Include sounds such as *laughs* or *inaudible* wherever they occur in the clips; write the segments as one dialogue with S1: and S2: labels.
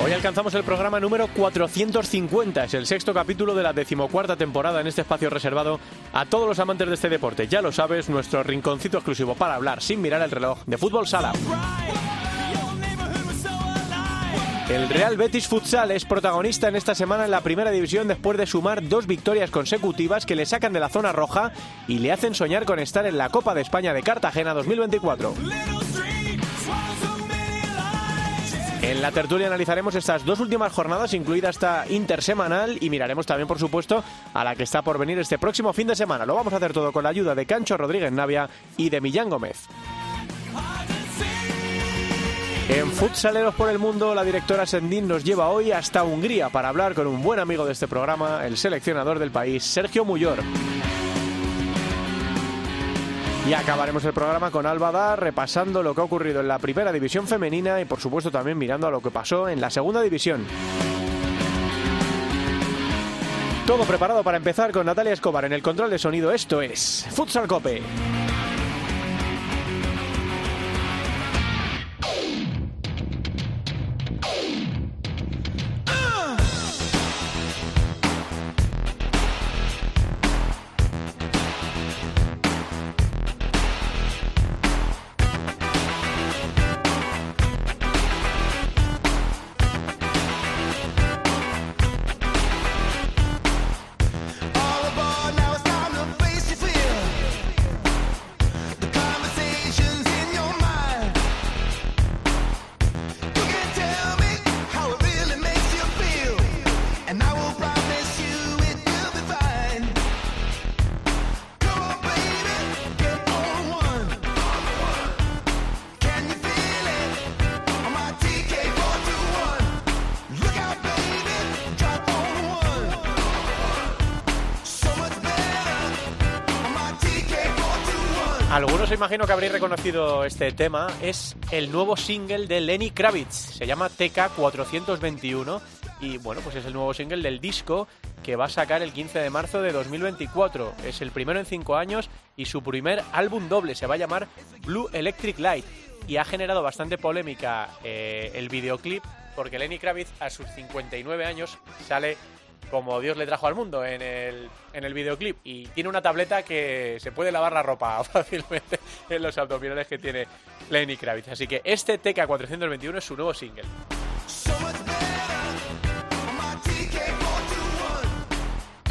S1: Hoy alcanzamos el programa número 450, es el sexto capítulo de la decimocuarta temporada en este espacio reservado a todos los amantes de este deporte. Ya lo sabes, nuestro rinconcito exclusivo para hablar sin mirar el reloj de fútbol sala. El Real Betis Futsal es protagonista en esta semana en la primera división después de sumar dos victorias consecutivas que le sacan de la zona roja y le hacen soñar con estar en la Copa de España de Cartagena 2024. En la tertulia analizaremos estas dos últimas jornadas, incluida esta intersemanal, y miraremos también, por supuesto, a la que está por venir este próximo fin de semana. Lo vamos a hacer todo con la ayuda de Cancho Rodríguez Navia y de Millán Gómez. En Futsaleros por el Mundo, la directora Sendín nos lleva hoy hasta Hungría para hablar con un buen amigo de este programa, el seleccionador del país, Sergio Muyor. Y acabaremos el programa con Alba repasando lo que ha ocurrido en la primera división femenina y por supuesto también mirando a lo que pasó en la segunda división. Todo preparado para empezar con Natalia Escobar en el control de sonido. Esto es Futsal Cope. Algunos imagino que habréis reconocido este tema. Es el nuevo single de Lenny Kravitz. Se llama TK421 y bueno, pues es el nuevo single del disco que va a sacar el 15 de marzo de 2024. Es el primero en cinco años y su primer álbum doble. Se va a llamar Blue Electric Light y ha generado bastante polémica eh, el videoclip porque Lenny Kravitz a sus 59 años sale como Dios le trajo al mundo en el, en el videoclip. Y tiene una tableta que se puede lavar la ropa *laughs* fácilmente en los abdominales que tiene Lenny Kravitz. Así que este TK421 es su nuevo single.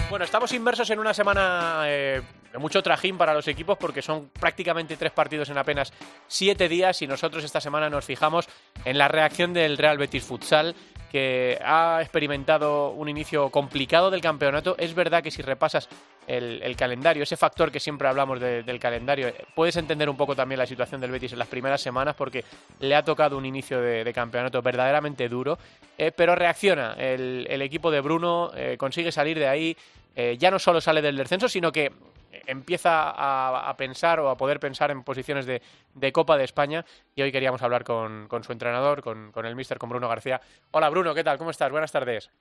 S1: Bueno, estamos inmersos en una semana eh, de mucho trajín para los equipos porque son prácticamente tres partidos en apenas siete días y nosotros esta semana nos fijamos en la reacción del Real Betis Futsal que ha experimentado un inicio complicado del campeonato. Es verdad que si repasas el, calendario, ese factor que siempre hablamos del calendario, puedes entender un poco también la situación del Betis en las primeras semanas porque le ha tocado un inicio de, campeonato verdaderamente duro, eh, pero reacciona. El, equipo de Bruno eh, consigue salir de ahí, eh, ya no solo sale del descenso, sino que empieza a, pensar o a poder pensar en posiciones de, Copa de España y hoy queríamos hablar con, su entrenador, con, el míster, con Bruno García. Hola Bruno, ¿qué tal? ¿Cómo estás? Buenas tardes.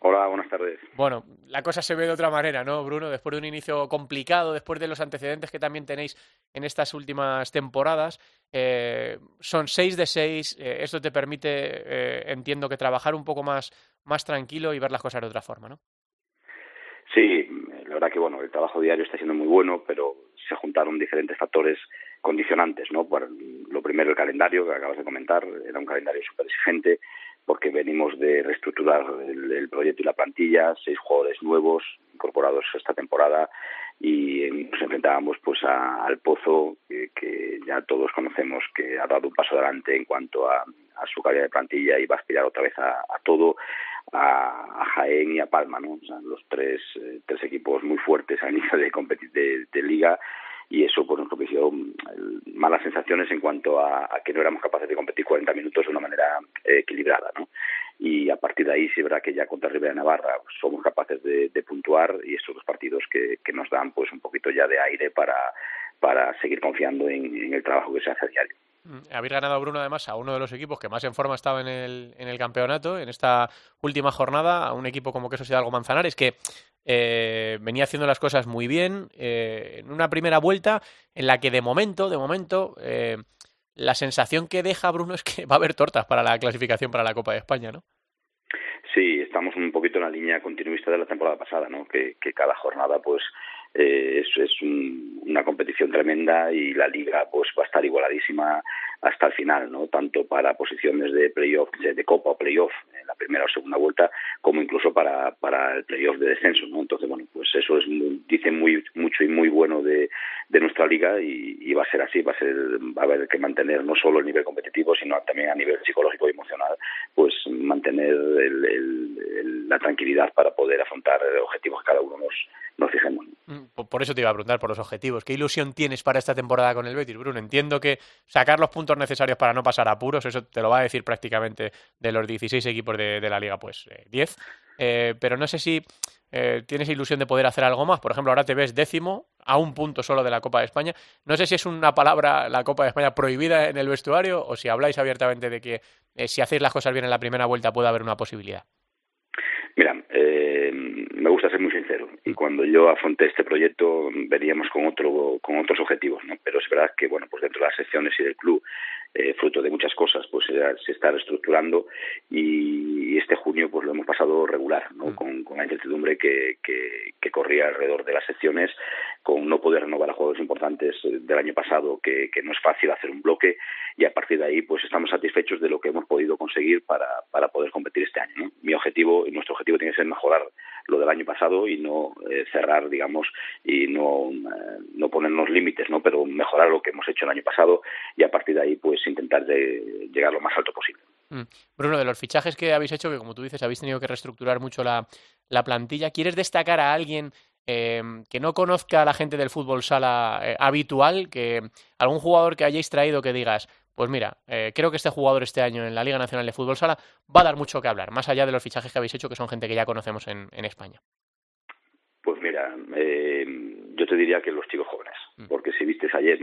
S2: Hola, buenas tardes.
S1: Bueno, la cosa se ve de otra manera, ¿no, Bruno? Después de un inicio complicado, después de los antecedentes que también tenéis en estas últimas temporadas, eh, son seis de seis. Eh, esto te permite, eh, entiendo que trabajar un poco más, más tranquilo y ver las cosas de otra forma, ¿no?
S2: Sí, la verdad que bueno, el trabajo diario está siendo muy bueno, pero se juntaron diferentes factores condicionantes, ¿no? Por lo primero el calendario que acabas de comentar, era un calendario súper exigente porque venimos de reestructurar el, proyecto y la plantilla, seis jugadores nuevos incorporados esta temporada y nos enfrentábamos pues al Pozo que, ya todos conocemos que ha dado un paso adelante en cuanto a, su calidad de plantilla y va a aspirar otra vez a todo a, Jaén y a Palma, ¿no? O sea, los tres, eh, tres equipos muy fuertes a nivel de, de, liga y eso pues nos propició mm, malas sensaciones en cuanto a, que no éramos capaces de competir 40 minutos de una manera eh, equilibrada, ¿no? y a partir de ahí sí verá que ya contra Rivera Navarra somos capaces de, puntuar y estos dos partidos que, nos dan pues un poquito ya de aire para, para seguir confiando en, el trabajo que se hace a diario.
S1: Mm, habéis ganado, Bruno, además, a uno de los equipos que más en forma estaba en el, en el campeonato, en esta última jornada, a un equipo como que eso algo Manzanares, que eh, venía haciendo las cosas muy bien, eh, en una primera vuelta en la que de momento, de momento, eh, la sensación que deja Bruno es que *laughs* va a haber tortas para la clasificación para la Copa de España, ¿no?
S2: Sí, estamos un poquito en la línea continuista de la temporada pasada, ¿no? Que, que cada jornada, pues, eh, es, es una competición tremenda y la liga, pues, va a estar igualadísima hasta el final, ¿no? Tanto para posiciones de playoff, de, copa o playoff la primera o segunda vuelta, como incluso para, para el playoff de descenso, ¿no? Entonces, bueno, pues eso es dice muy mucho y muy bueno de, de nuestra liga y, va a ser así, va a ser va a haber que mantener no solo el nivel competitivo, sino también a nivel psicológico y emocional, pues mantener la tranquilidad para poder afrontar objetivos que cada uno nos, nos fijemos.
S1: Mm, por eso te iba a preguntar por los objetivos. ¿Qué ilusión tienes para esta temporada con el Betis, Bruno? Entiendo que sacar los puntos necesarios para no pasar apuros, eso te lo va a decir prácticamente de los 16 equipos de, la liga, pues 10. Eh, eh, pero no sé si eh, tienes ilusión de poder hacer algo más. Por ejemplo, ahora te ves décimo a un punto solo de la Copa de España. No sé si es una palabra, la Copa de España, prohibida en el vestuario o si habláis abiertamente de que si hacéis las cosas bien en la primera vuelta puede haber una posibilidad.
S2: Mira, eh, me gusta ser muy sincero y cuando yo afronté este proyecto veníamos con otro con otros objetivos, ¿no? Pero es verdad que bueno, pues dentro de las secciones y del club eh, fruto de muchas cosas, pues se, está reestructurando y este junio pues lo hemos pasado regular, ¿no? Mm. Con, la incertidumbre que, que, corría alrededor de las secciones, con no poder renovar a jugadores importantes eh, del año pasado, que, que no es fácil hacer un bloque y a partir de ahí pues estamos satisfechos de lo que hemos podido conseguir para, para poder competir este año. ¿no? Mi objetivo y nuestro objetivo tiene que ser mejorar lo del año pasado y no eh, cerrar, digamos, y no, no ponernos límites, ¿no? pero mejorar lo que hemos hecho el año pasado y a partir de ahí pues intentar de llegar lo más alto posible.
S1: Mm. Bruno, de los fichajes que habéis hecho, que como tú dices, habéis tenido que reestructurar mucho la, la plantilla, ¿quieres destacar a alguien eh, que no conozca a la gente del fútbol sala eh, habitual, que algún jugador que hayáis traído que digas, pues mira, eh, creo que este jugador este año en la Liga Nacional de Fútbol Sala va a dar mucho que hablar, más allá de los fichajes que habéis hecho, que son gente que ya conocemos en, en España.
S2: Pues mira, eh, yo te diría que los chicos jóvenes, mm. porque si viste ayer,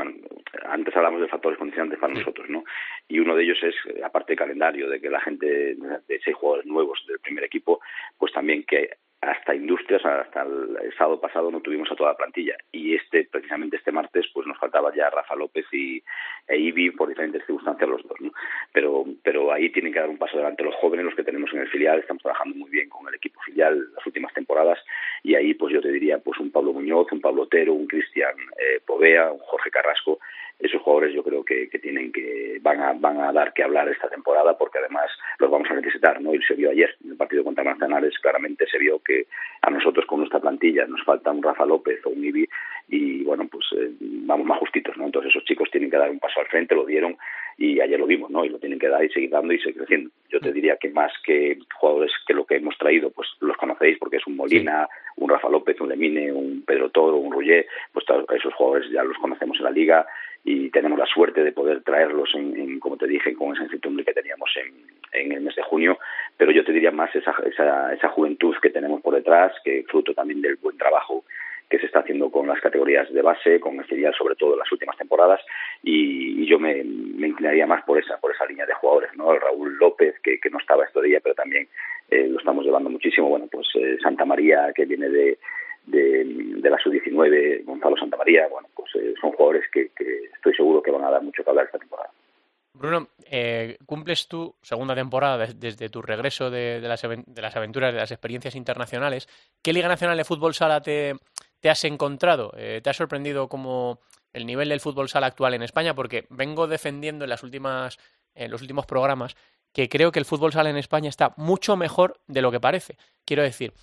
S2: antes hablamos de factores condicionantes para nosotros, ¿no? Y uno de ellos es, aparte del calendario, de que la gente, de seis jugadores nuevos del primer equipo, pues también que hasta Industrias, hasta el sábado pasado no tuvimos a toda la plantilla. Y este precisamente este martes pues nos faltaba ya Rafa López y e Ibi por diferentes circunstancias los dos, ¿no? Pero pero ahí tienen que dar un paso adelante los jóvenes, los que tenemos en el filial, estamos trabajando muy bien con el equipo filial las últimas temporadas. Y ahí pues yo te diría pues un Pablo Muñoz, un Pablo Otero, un Cristian eh, Povea, un Jorge Carrasco esos jugadores yo creo que, que, tienen que van a van a dar que hablar esta temporada porque además los vamos a necesitar no y se vio ayer en el partido contra Manzanares claramente se vio que a nosotros con nuestra plantilla nos falta un Rafa López o un Ibi y bueno pues eh, vamos más justitos no entonces esos chicos tienen que dar un paso al frente lo dieron y ayer lo vimos no y lo tienen que dar y seguir dando y seguir creciendo. Yo te diría que más que jugadores que lo que hemos traído pues los conocéis porque es un Molina un Rafa López un Lemine un Pedro Toro un Rullé pues esos jugadores ya los conocemos en la liga y tenemos la suerte de poder traerlos, en, como te dije, con esa incertidumbre que teníamos en, en, el mes de junio, pero yo te diría más esa, esa, esa juventud que tenemos por detrás, que fruto también del buen trabajo que se está haciendo con las categorías de base, con el filial sobre todo en las últimas temporadas. Y, yo me, me, inclinaría más por esa por esa línea de jugadores, ¿no? Raúl López que, que no estaba esto día, pero también eh, lo estamos llevando muchísimo, bueno, pues eh, Santa María que viene de, de, la sub-19, Gonzalo Santamaría, bueno, pues eh, son jugadores que, estoy seguro que van a dar mucho que hablar esta temporada.
S1: Bruno, eh, cumples tu segunda temporada desde tu regreso de, las, aventuras, de las experiencias internacionales. ¿Qué Liga Nacional de Fútbol Sala te, has encontrado? Eh, ¿Te ha sorprendido como el nivel del fútbol sala actual en España? Porque vengo defendiendo en, las últimas, en los últimos programas que creo que el fútbol sala en España está mucho mejor de lo que parece. Quiero decir,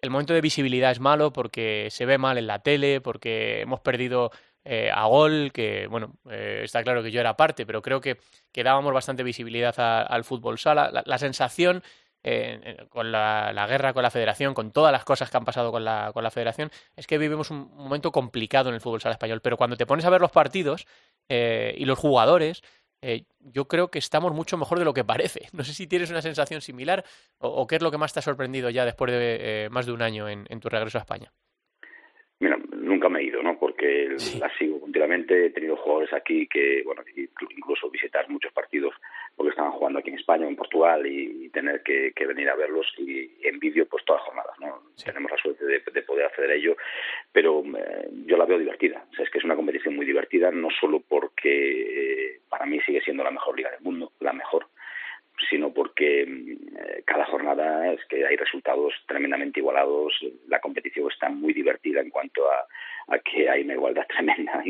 S1: el momento de visibilidad es malo porque se ve mal en la tele, porque hemos perdido eh, a gol, que bueno, eh, está claro que yo era parte, pero creo que, dábamos bastante visibilidad al fútbol sala. La, sensación eh, con la, guerra con la federación, con todas las cosas que han pasado con la, con la federación, es que vivimos un momento complicado en el fútbol sala español. Pero cuando te pones a ver los partidos y los jugadores, eh, yo creo que estamos mucho mejor de lo que parece. *laughs* No sé si tienes una sensación similar o, qué es lo que más te ha sorprendido ya después de más de un año en tu regreso a España.
S2: Mira, nunca me he ido, ¿no? Porque la sigo continuamente. He tenido jugadores aquí que, bueno, incluso visitar muchos partidos porque estaban jugando aquí en España, en Portugal y, tener que, venir a verlos y en vídeo, pues todas las jornadas, ¿no? Tenemos la suerte de, poder hacer ello, pero eh, yo la veo divertida. O sea, es que es una competición muy divertida, no solo porque eh, para mí sigue siendo la mejor liga del mundo, la mejor, sino porque eh, cada jornada es que hay resultados tremendamente igualados, la competición está muy divertida en cuanto a, que hay una igualdad *laughs* tremenda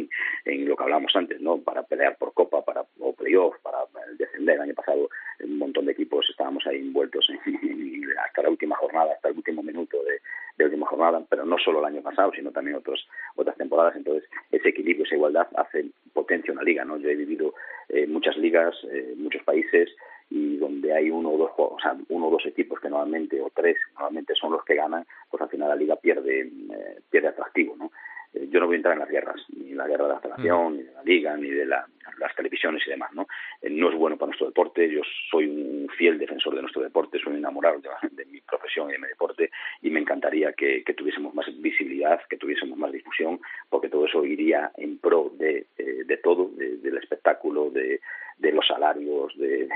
S2: en, lo que hablábamos antes, ¿no? Para pelear por Copa, para o playoff, para descender. El año pasado un montón de equipos estábamos ahí envueltos *laughs* hasta la última jornada, hasta el último minuto de, de última jornada, pero no solo el año pasado, sino también otros, otras temporadas. Entonces, ese equilibrio, esa igualdad hace potencia una liga, ¿no? Yo he vivido eh, muchas ligas, eh, muchos países, y donde hay uno o dos o sea, uno o dos equipos que normalmente o tres normalmente son los que ganan pues al final la liga pierde eh, pierde atractivo no eh, yo no voy a entrar en las guerras ni la guerra de la federación mm. ni de la liga ni de las televisiones y demás no eh, no es bueno para nuestro deporte yo soy un fiel defensor de nuestro deporte soy un enamorado de, mi profesión y de mi deporte y me encantaría que, tuviésemos más visibilidad que tuviésemos más difusión porque todo eso iría en pro de, de todo del espectáculo de de los salarios, de,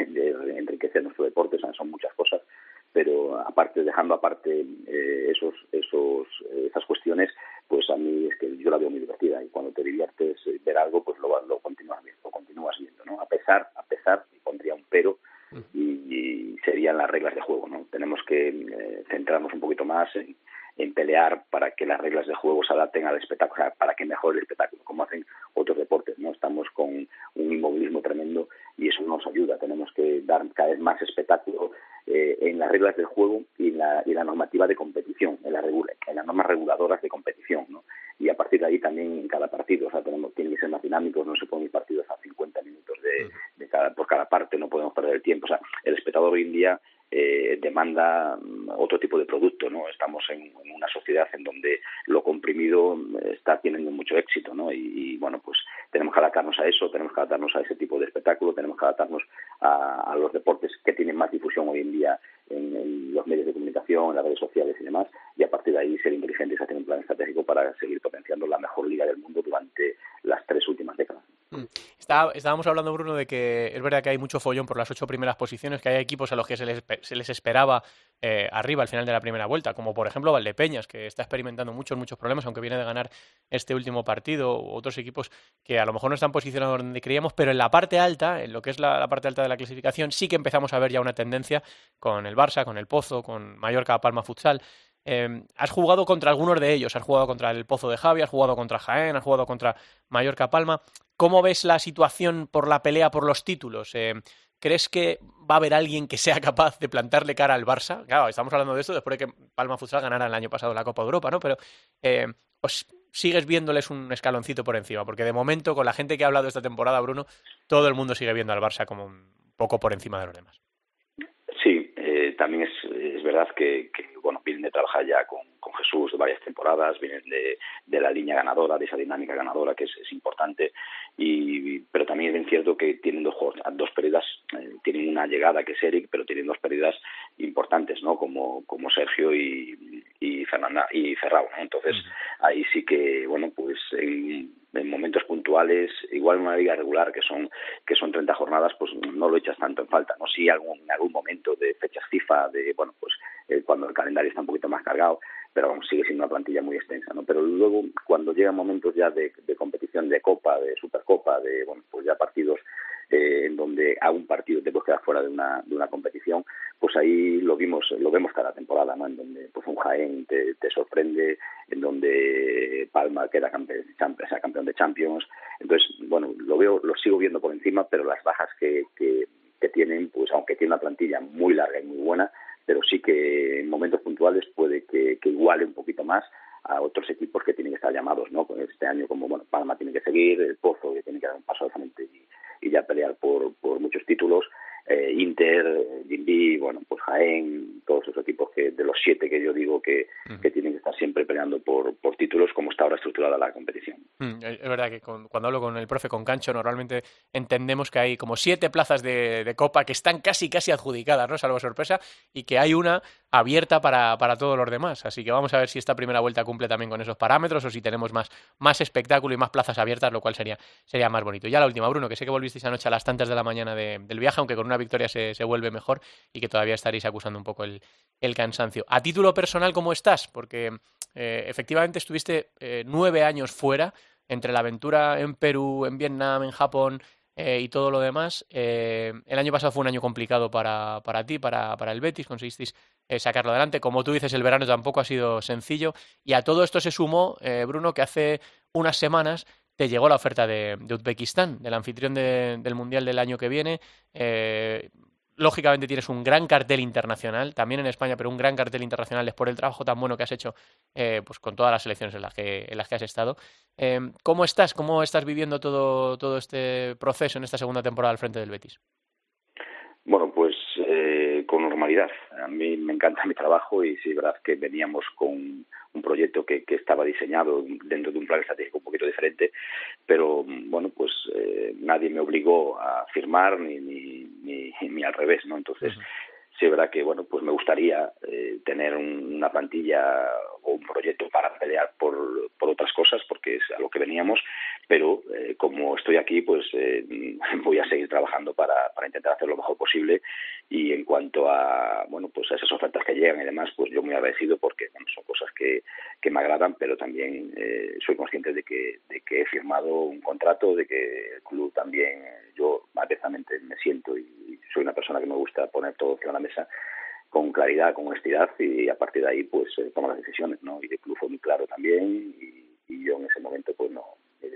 S2: enriquecer nuestro deporte, son muchas cosas, pero aparte, dejando aparte eh, esos, esos, esas cuestiones, pues a mí es que yo la veo muy divertida y cuando te diviertes eh, ver algo, pues lo, lo continúas viendo, lo continúas viendo, ¿no? A pesar, a pesar, y pondría un pero, y, serían las reglas de juego, ¿no? Tenemos que eh, centrarnos un poquito más en, en pelear para que las reglas de juego se adapten al espectáculo, para que mejore el espectáculo, como hacen otros deportes. no Estamos con un inmovilismo tremendo y eso nos ayuda. Tenemos que dar cada vez más espectáculo eh, en las reglas del juego y la, y la normativa de competición, en, la en las normas reguladoras de competición. ¿no? Y a partir de ahí también en cada partido, o sea, tenemos, tienen que ser más dinámicos, no se pueden ir partidos a 50 minutos de, de cada, por cada parte, no podemos perder el tiempo. O sea, el espectador hoy en día eh, demanda mm, otro tipo de producto, ¿no? Estamos en, una sociedad en donde lo comprimido eh, está teniendo mucho éxito, ¿no? Y, bueno, pues tenemos que adaptarnos a eso, tenemos que adaptarnos a ese tipo de espectáculo, tenemos que adaptarnos a, los deportes que tienen más difusión hoy en día en, los medios de comunicación, en las redes sociales y demás, y a partir de ahí ser inteligentes, hacer un plan estratégico para seguir potenciando la mejor liga del mundo durante las tres últimas décadas.
S1: Mm. estábamos hablando, Bruno, de que es verdad que hay mucho follón por las ocho primeras posiciones, que hay equipos a los que se les, se les esperaba eh, arriba al final de la primera vuelta, como por ejemplo Valdepeñas, que está experimentando muchos, muchos problemas, aunque viene de ganar este último partido, otros equipos que a lo mejor no están posicionados donde creíamos, pero en la parte alta, en lo que es la, parte alta de la clasificación, sí que empezamos a ver ya una tendencia con el Barça, con el Pozo, con Mallorca, Palma Futsal. Em, has jugado contra algunos de ellos, has jugado contra el Pozo de Javi, has jugado contra Jaén, has jugado contra Mallorca Palma. ¿Cómo ves la situación por la pelea por los títulos? Em, ¿Crees que va a haber alguien que sea capaz de plantarle cara al Barça? Claro, estamos hablando de esto después de que Palma Futsal ganara el año pasado la Copa de Europa, ¿no? Pero em, sigues viéndoles un escaloncito por encima, porque de momento, con la gente que ha hablado esta temporada, Bruno, todo el mundo sigue viendo al Barça como un poco por encima de los demás.
S2: Sí, eh, también es, es verdad que, que, bueno, vienen de trabajar ya con, con Jesús de varias temporadas, vienen de, de, la línea ganadora, de esa dinámica ganadora que es, es importante, y, pero también es cierto que tienen dos, dos pérdidas, eh, tienen una llegada que es Eric, pero tienen dos pérdidas importantes, ¿no? Como, como Sergio y, y Fernanda y Ferrao, ¿no? Entonces, ahí sí que, bueno, pues en, en momentos puntuales, igual en una liga regular que son que son 30 jornadas, pues no lo echas tanto en falta, ¿no? Sí, algún, en algún momento de fechas FIFA, de, bueno, pues eh, cuando el calendario está un poquito más cargado, pero vamos, sigue siendo una plantilla muy extensa, ¿no? Pero luego, cuando llegan momentos ya de, de competición de Copa, de Supercopa, de, bueno, pues ya partidos eh, en donde a un partido te puedes quedar fuera de una, de una competición, pues ahí lo vimos, lo vemos cada temporada, ¿no? En donde pues un Jaén te, te sorprende, en donde Palma queda campeón, campeón de Champions. Entonces, bueno, lo veo, lo sigo viendo por encima, pero las bajas que, que, que tienen, pues aunque tiene una plantilla muy larga y muy buena, pero sí que en momentos puntuales puede que, que iguale un poquito más a otros equipos que tienen que estar llamados, ¿no? Este año como bueno, Palma tiene que seguir, el Pozo que tiene que dar un paso al frente y, y ya pelear por, por muchos títulos. Eh, Inter, Dimbi, bueno, pues Jaén, todos esos equipos que de los siete que yo digo que, que tienen que estar siempre peleando por, por títulos como está ahora estructurada la competición.
S1: Mm, es verdad que cuando hablo con el profe, con Cancho, normalmente entendemos que hay como siete plazas de, de, Copa que están casi casi adjudicadas, ¿no? Salvo sorpresa, y que hay una abierta para, para todos los demás. Así que vamos a ver si esta primera vuelta cumple también con esos parámetros o si tenemos más, más espectáculo y más plazas abiertas, lo cual sería, sería más bonito. Ya la última, Bruno, que sé que volvisteis anoche a las tantas de la mañana del viaje, aunque con una victoria se, se, vuelve mejor y que todavía estaréis acusando un poco el, el cansancio. A título personal, ¿cómo estás? Porque eh, efectivamente estuviste eh, nueve años fuera, entre la aventura en Perú, en Vietnam, en Japón eh, y todo lo demás. El año pasado fue un año complicado para, para ti, para, para, el Betis, conseguisteis eh, sacarlo adelante. Como tú dices, el verano tampoco ha sido sencillo. Y a todo esto se sumó, Bruno, que hace unas semanas te llegó la oferta de, Uzbekistán, del anfitrión de, del Mundial del año que viene. Eh, lógicamente tienes un gran cartel internacional, también en España, pero un gran cartel internacional es por el trabajo tan bueno que has hecho eh, pues con todas las selecciones en las que, en las que has estado. Eh, ¿Cómo estás? ¿Cómo estás viviendo todo, todo este proceso en esta segunda temporada al frente del Betis?
S2: Bueno, pues eh, con normalidad. A mí me encanta mi trabajo y sí, verdad que veníamos con un proyecto que, que estaba diseñado dentro de un plan estratégico un poquito diferente, pero bueno, pues eh, nadie me obligó a firmar ni, ni, ni, ni al revés, ¿no? Entonces, sí es verdad que bueno pues me gustaría eh, tener un, una plantilla o un proyecto para pelear por, por otras cosas porque es a lo que veníamos pero eh, como estoy aquí pues eh, *laughs* voy a seguir trabajando para, para intentar hacer lo mejor posible. Y en cuanto a bueno pues a esas ofertas que llegan y demás pues yo muy agradecido porque bueno, son cosas que, que me agradan pero también eh, soy consciente de que, de que he firmado un contrato de que el club también yo abiertamente me siento y soy una persona que me gusta poner todo encima la mesa con claridad, con honestidad y a partir de ahí pues eh, tomo las decisiones, ¿no? Y el club muy claro también y, y yo en ese momento pues no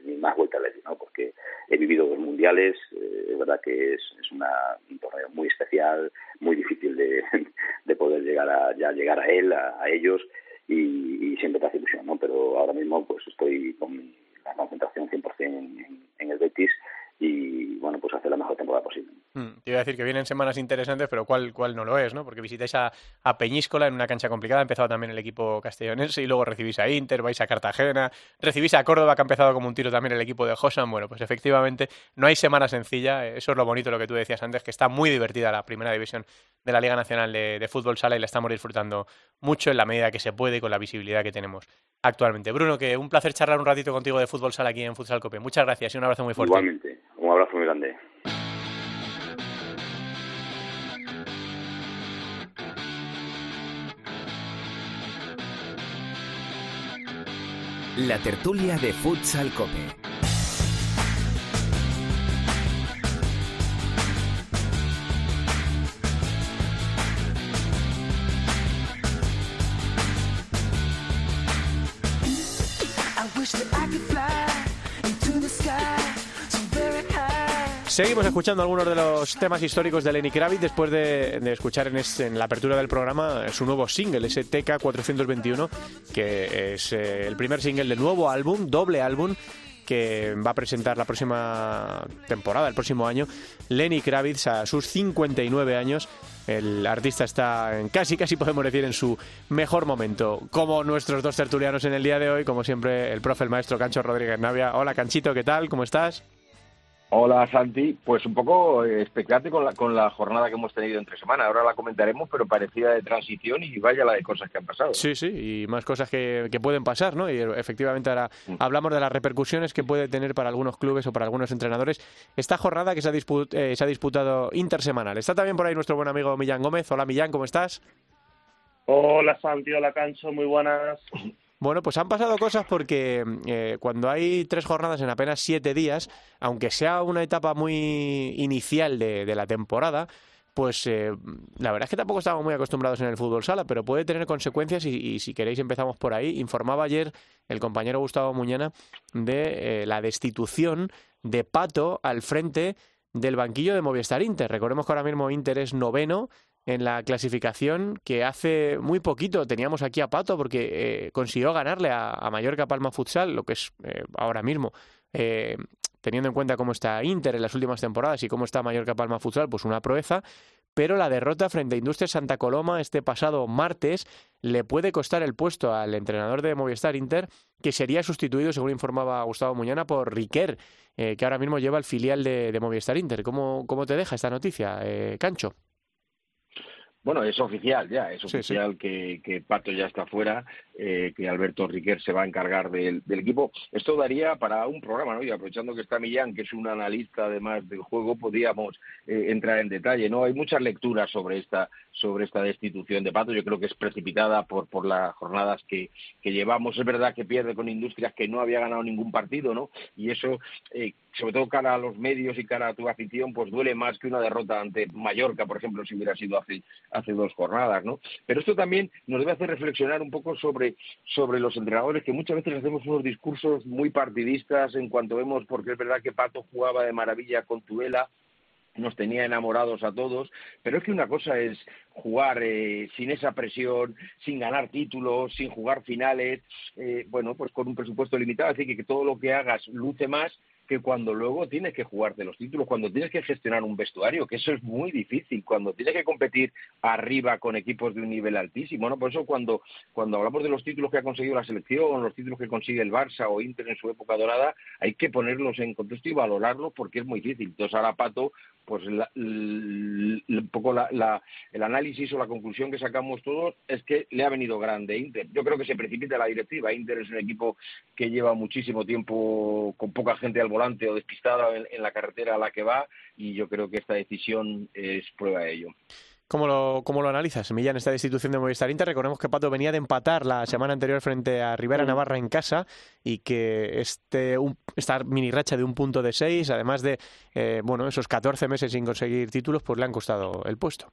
S2: ni más vuelta a la ¿no? Porque he vivido dos mundiales, eh, es verdad que es, es una, un torneo muy especial, muy difícil de, *laughs* de poder llegar a ya llegar a él, a, ellos y, y, siempre te hace ilusión, ¿no? Pero ahora mismo pues estoy con la concentración 100% en, en, en el Betis y bueno, pues hacer la mejor temporada posible.
S1: Mm, te iba a decir que vienen semanas interesantes, pero ¿cuál, cuál no lo es? ¿no? Porque visitáis a, a Peñíscola en una cancha complicada, ha empezado también el equipo castellonense y luego recibís a Inter, vais a Cartagena, recibís a Córdoba que ha empezado como un tiro también el equipo de Josan. Bueno, pues efectivamente no hay semana sencilla, eso es lo bonito lo que tú decías antes, que está muy divertida la primera división de la Liga Nacional de, de Fútbol Sala y la estamos disfrutando mucho en la medida que se puede y con la visibilidad que tenemos actualmente. Bruno, que un placer charlar un ratito contigo de Fútbol Sala aquí en Futsal Cope. Muchas gracias y un abrazo muy fuerte.
S2: Igualmente, un abrazo muy grande.
S3: La tertulia de Futsal Cope.
S1: Seguimos escuchando algunos de los temas históricos de Lenny Kravitz después de, de escuchar en, en, la apertura del programa su nuevo single, ese TK421, que es eh, el primer single del nuevo álbum, doble álbum, que va a presentar la próxima temporada, el próximo año, Lenny Kravitz a sus 59 años. El artista está en casi, casi podemos decir, en su mejor momento. Como nuestros dos tertulianos en el día de hoy, como siempre, el profe, el maestro Cancho Rodríguez Navia. Hola, Canchito, ¿qué tal? ¿Cómo estás?
S4: Hola Santi, pues un poco expectante con la, con la jornada que hemos tenido entre semana. Ahora la comentaremos, pero parecía de transición y vaya la de cosas que han pasado.
S1: Sí, sí, y más cosas que, que pueden pasar, ¿no? Y efectivamente ahora mm. hablamos de las repercusiones que puede tener para algunos clubes o para algunos entrenadores esta jornada que se ha, disput eh, se ha disputado intersemanal. Está también por ahí nuestro buen amigo Millán Gómez. Hola Millán, ¿cómo estás?
S5: Hola Santi, hola Cancho, muy buenas.
S1: Bueno, pues han pasado cosas porque eh, cuando hay tres jornadas en apenas siete días, aunque sea una etapa muy inicial de, la temporada, pues eh, la verdad es que tampoco estamos muy acostumbrados en el fútbol sala, pero puede tener consecuencias y, y si queréis empezamos por ahí. Informaba ayer el compañero Gustavo Muñana de eh, la destitución de Pato al frente del banquillo de Movistar Inter. Recordemos que ahora mismo Inter es noveno en la clasificación que hace muy poquito teníamos aquí a Pato porque eh, consiguió ganarle a, Mallorca Palma Futsal, lo que es eh, ahora mismo. Eh, teniendo en cuenta cómo está Inter en las últimas temporadas y cómo está Mallorca Palma Futsal, pues una proeza, pero la derrota frente a Industrias Santa Coloma este pasado martes le puede costar el puesto al entrenador de Movistar Inter, que sería sustituido, según informaba Gustavo Muñana, por Riquer, eh, que ahora mismo lleva el filial de, Movistar Inter. ¿Cómo, ¿Cómo, te deja esta noticia, eh, Cancho?
S4: Bueno, es oficial ya, es oficial Que, que, Pato ya está fuera, eh, que Alberto Riquer se va a encargar del, equipo. Esto daría para un programa, ¿no? Y aprovechando que está Millán, que es un analista además del juego, podríamos eh, entrar en detalle, ¿no? Hay muchas lecturas sobre esta sobre esta destitución de Pato. Yo creo que es precipitada por, por las jornadas que, que llevamos. Es verdad que pierde con Industrias que no había ganado ningún partido, ¿no? Y eso, eh, sobre todo cara a los medios y cara a tu afición, pues duele más que una derrota ante Mallorca, por ejemplo, si hubiera sido hace, hace dos jornadas, ¿no? Pero esto también nos debe hacer reflexionar un poco sobre, sobre los entrenadores, que muchas veces hacemos unos discursos muy partidistas en cuanto vemos, porque es verdad que Pato jugaba de maravilla con Tuela, nos tenía enamorados a todos, pero es que una cosa es jugar eh, sin esa presión, sin ganar títulos, sin jugar finales, eh, bueno, pues con un presupuesto limitado, así que, que todo lo que hagas luce más que cuando luego tienes que jugarte los títulos, cuando tienes que gestionar un vestuario, que eso es muy difícil, cuando tienes que competir arriba con equipos de un nivel altísimo, ¿no? Por eso cuando, cuando hablamos de los títulos que ha conseguido la selección, los títulos que consigue el Barça o Inter en su época dorada, hay que ponerlos en contexto y valorarlos porque es muy difícil. Entonces ahora Pato pues un poco la, el análisis o la conclusión que sacamos todos es que le ha venido grande Inter. Yo creo que se precipita la directiva. Inter es un equipo que lleva muchísimo tiempo con poca gente al volante o despistada en la carretera a la que va y yo creo que esta decisión es prueba de ello.
S1: ¿Cómo lo, cómo lo analizas, Millán, esta destitución de Movistar Inter? Recordemos que Pato venía de empatar la semana anterior frente a Rivera Navarra en casa y que este, esta mini racha de un punto de seis, además de eh, bueno esos 14 meses sin conseguir títulos, pues le han costado el puesto.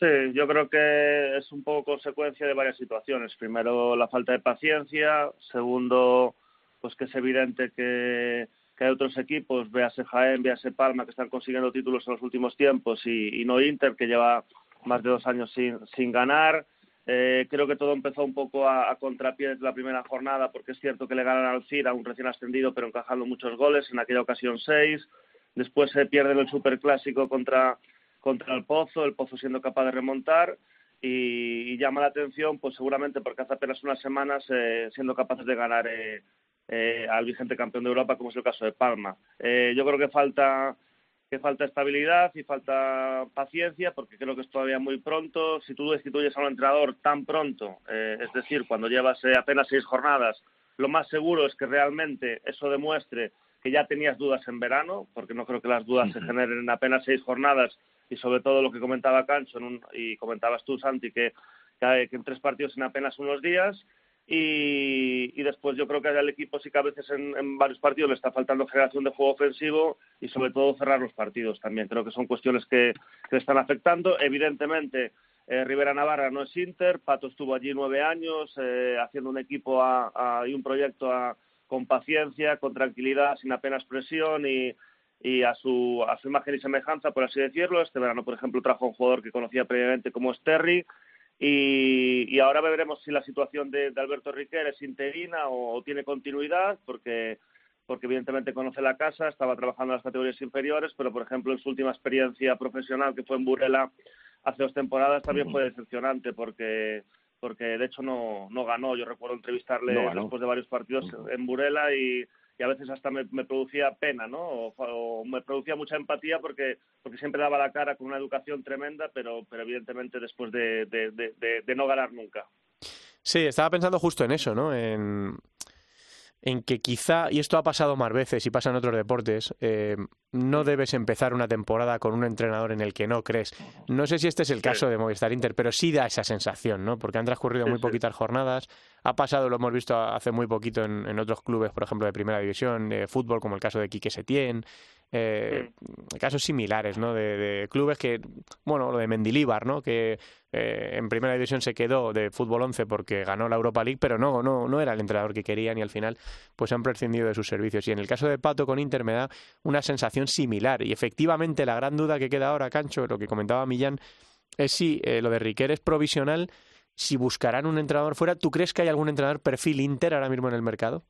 S5: Sí, yo creo que es un poco consecuencia de varias situaciones. Primero, la falta de paciencia. Segundo, pues que es evidente que que hay otros equipos, véase Jaén, véase Palma, que están consiguiendo títulos en los últimos tiempos y, no Inter, que lleva más de dos años sin, sin ganar. Eh, creo que todo empezó un poco a, contrapié desde la primera jornada, porque es cierto que le ganan al CIR, a un recién ascendido, pero encajando muchos goles, en aquella ocasión seis. Después se pierde el superclásico contra, contra el Pozo, el Pozo siendo capaz de remontar. Y, llama la atención, pues seguramente porque hace apenas unas semanas eh, siendo capaces de ganar eh, eh, al vigente campeón de Europa, como es el caso de Palma. Eh, yo creo que falta que falta estabilidad y falta paciencia, porque creo que es todavía muy pronto. Si tú destituyes a un entrenador tan pronto, eh, es decir, cuando llevas apenas seis jornadas, lo más seguro es que realmente eso demuestre que ya tenías dudas en verano, porque no creo que las dudas se generen en apenas seis jornadas y sobre todo lo que comentaba Cancho y comentabas tú, Santi, que, que en tres partidos en apenas unos días. Y, después yo creo que al equipo sí que a veces en, varios partidos le está faltando generación de juego ofensivo y sobre todo cerrar los partidos también. Creo que son cuestiones que, le están afectando. Evidentemente, eh, Rivera Navarra no es Inter, Pato estuvo allí nueve años eh, haciendo un equipo y un proyecto con paciencia, con tranquilidad, sin apenas presión y, a, su, a su imagen y semejanza, por así decirlo. Este verano, por ejemplo, trajo un jugador que conocía previamente como Sterry y, ahora veremos si la situación de, Alberto Riquer es interina o, tiene continuidad, porque, porque evidentemente conoce la casa, estaba trabajando en las categorías inferiores, pero por ejemplo en su última experiencia profesional, que fue en Burela hace dos temporadas, también fue decepcionante, porque porque de hecho no, no ganó. Yo recuerdo entrevistarle después de varios partidos en Burela y y a veces hasta me, producía pena, ¿no? O, me producía mucha empatía porque, porque siempre daba la cara con una educación tremenda, pero, pero evidentemente después de, de no ganar nunca.
S1: Sí, estaba pensando justo en eso, ¿no? En, en que quizá, y esto ha pasado más veces y pasa en otros deportes, eh, no debes empezar una temporada con un entrenador en el que no crees. No sé si este es el caso de Movistar Inter, pero sí da esa sensación, ¿no? Porque han transcurrido muy poquitas jornadas. Ha pasado, lo hemos visto hace muy poquito en, en otros clubes, por ejemplo, de primera división, de fútbol, como el caso de Quique Setién, eh, casos similares, ¿no? De, clubes que, bueno, lo de Mendilíbar, ¿no? Que eh, en primera división se quedó de fútbol 11 porque ganó la Europa League, pero no, no, no era el entrenador que querían y al final pues han prescindido de sus servicios. Y en el caso de Pato con Inter me da una sensación similar. Y efectivamente la gran duda que queda ahora, Cancho, lo que comentaba Millán, es si eh, lo de Riquer es provisional, si buscarán un entrenador fuera. ¿Tú crees que hay algún entrenador perfil Inter ahora mismo en el mercado?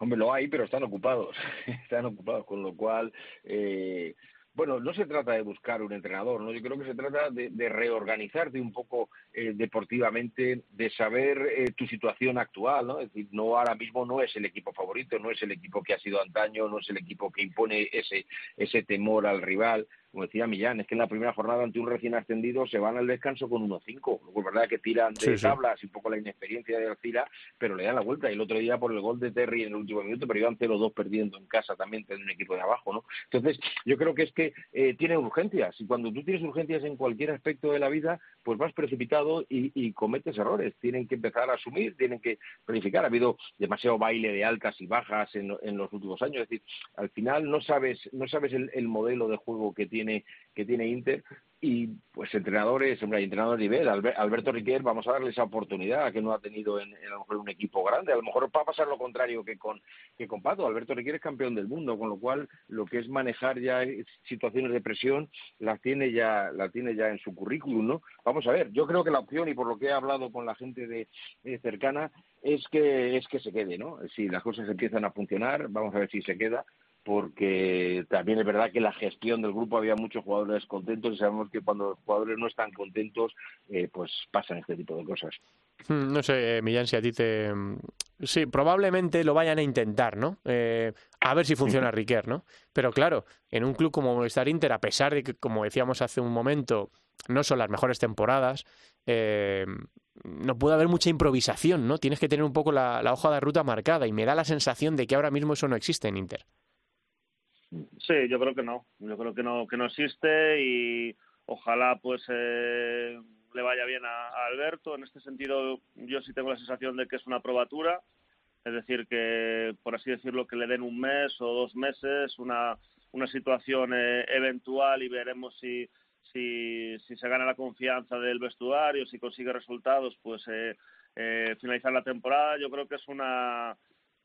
S4: Hombre, lo hay, pero están ocupados. *laughs* están ocupados, con lo cual, eh, bueno, no se trata de buscar un entrenador, ¿no? Yo creo que se trata de, reorganizarte un poco eh, deportivamente, de saber eh, tu situación actual, ¿no? Es decir, no ahora mismo no es el equipo favorito, no es el equipo que ha sido antaño, no es el equipo que impone ese, ese temor al rival como decía Millán, es que en la primera jornada ante un recién ascendido se van al descanso con 1-5. Es verdad que tiran de tablas y un poco la inexperiencia de Alcira, pero le dan la vuelta. Y el otro día por el gol de Terry en el último minuto, pero iban 0-2 perdiendo en casa también de un equipo de abajo, ¿no? Entonces, yo creo que es que eh, tiene urgencias. Y cuando tú tienes urgencias en cualquier aspecto de la vida, pues vas precipitado y, cometes errores. Tienen que empezar a asumir, tienen que planificar. Ha habido demasiado baile de altas y bajas en, los últimos años. Es decir, al final no sabes, no sabes el modelo de juego que tiene tiene, que tiene Inter y pues entrenadores, hombre, hay entrenadores de nivel. Alberto Riquer, vamos a darle esa oportunidad que no ha tenido en, a lo mejor un equipo grande. A lo mejor va a pasar lo contrario que con, que con Pato. Alberto Riquer es campeón del mundo, con lo cual lo que es manejar ya situaciones de presión las tiene ya, la tiene ya en su currículum, ¿no? Vamos a ver, yo creo que la opción, y por lo que he hablado con la gente de, cercana, es que, es que se quede, ¿no? Si las cosas empiezan a funcionar, vamos a ver si se queda porque también es verdad que la gestión del grupo había muchos jugadores contentos y sabemos que cuando los jugadores no están contentos, eh, pues pasan este tipo de cosas.
S1: Hmm, no sé, eh, Millán, si a ti te... Sí, probablemente lo vayan a intentar, ¿no? Eh, a ver si funciona *laughs* Riquer, ¿no? Pero claro, en un club como Movistar Inter, a pesar de que, como decíamos hace un momento, no son las mejores temporadas, no puede haber mucha improvisación, ¿no? Tienes que tener un poco la hoja de ruta marcada y me da la sensación de que ahora mismo eso no existe en Inter.
S5: Sí, yo creo que no. Yo creo que no, que no existe y ojalá pues eh, le vaya bien a, Alberto. En este sentido, yo sí tengo la sensación de que es una probatura. Es decir, que por así decirlo, que le den un mes o dos meses, una, una situación eh, eventual y veremos si, si, si se gana la confianza del vestuario, si consigue resultados, pues eh, eh finalizar la temporada. Yo creo que es una,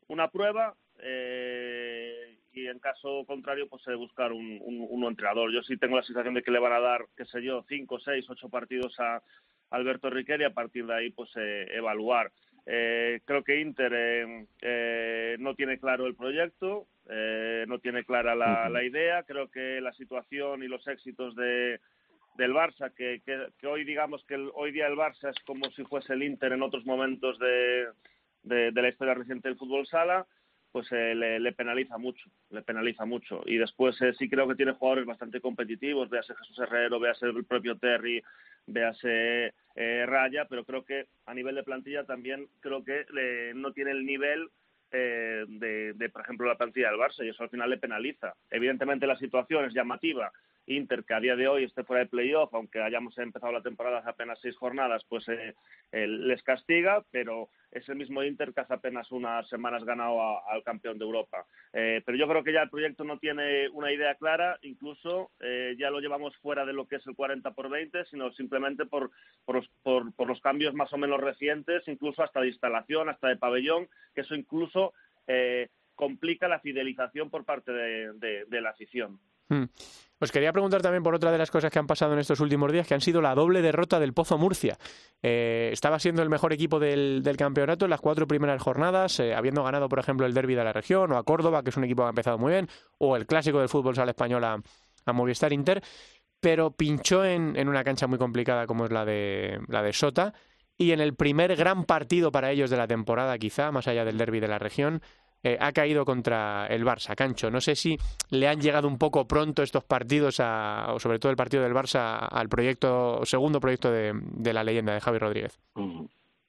S5: una prueba. Eh, y en caso contrario, pues buscar un, un, entrenador. Yo sí tengo la sensación de que le van a dar, qué sé yo, cinco, seis, ocho partidos a Alberto Riquelme y a partir de ahí, pues eh, evaluar. Eh, creo que Inter eh, eh, no tiene claro el proyecto, no tiene clara la, la, idea. Creo que la situación y los éxitos de, del Barça, que, que, hoy digamos que hoy día el Barça es como si fuese el Inter en otros momentos de, de, de la historia reciente del fútbol sala, pues eh, le, penaliza mucho, le penaliza mucho. Y después eh, sí creo que tiene jugadores bastante competitivos, véase Jesús Herrero, véase el propio Terry, véase eh, Raya, pero creo que a nivel de plantilla también creo que no tiene el nivel de, de, por ejemplo, la plantilla del Barça y eso al final le penaliza. Evidentemente la situación es llamativa Inter, que a día de hoy esté fuera de playoff, aunque hayamos empezado la temporada hace apenas seis jornadas, pues eh, les castiga, pero es el mismo Inter que hace apenas unas semanas ganado al campeón de Europa. Eh, pero yo creo que ya el proyecto no tiene una idea clara, incluso eh, ya lo llevamos fuera de lo que es el 40 por 20, sino simplemente por, por, los, cambios más o menos recientes, incluso hasta de instalación, hasta de pabellón, que eso incluso complica la fidelización por parte de la afición.
S1: Hmm. Os quería preguntar también por otra de las cosas que han pasado en estos últimos días, que han sido la doble derrota del Pozo Murcia. Eh, estaba siendo el mejor equipo del, campeonato en las cuatro primeras jornadas, eh, habiendo ganado, por ejemplo, el derby de la región, o a Córdoba, que es un equipo que ha empezado muy bien, o el clásico del fútbol sala español a, Movistar Inter, pero pinchó en, en, una cancha muy complicada como es la de, la de Sota, y en el primer gran partido para ellos de la temporada, quizá, más allá del derby de la región, ha caído contra el Barça, Cancho. No sé si le han llegado un poco pronto estos partidos, o sobre todo el partido del Barça, al proyecto, segundo proyecto de, la leyenda de Javi Rodríguez.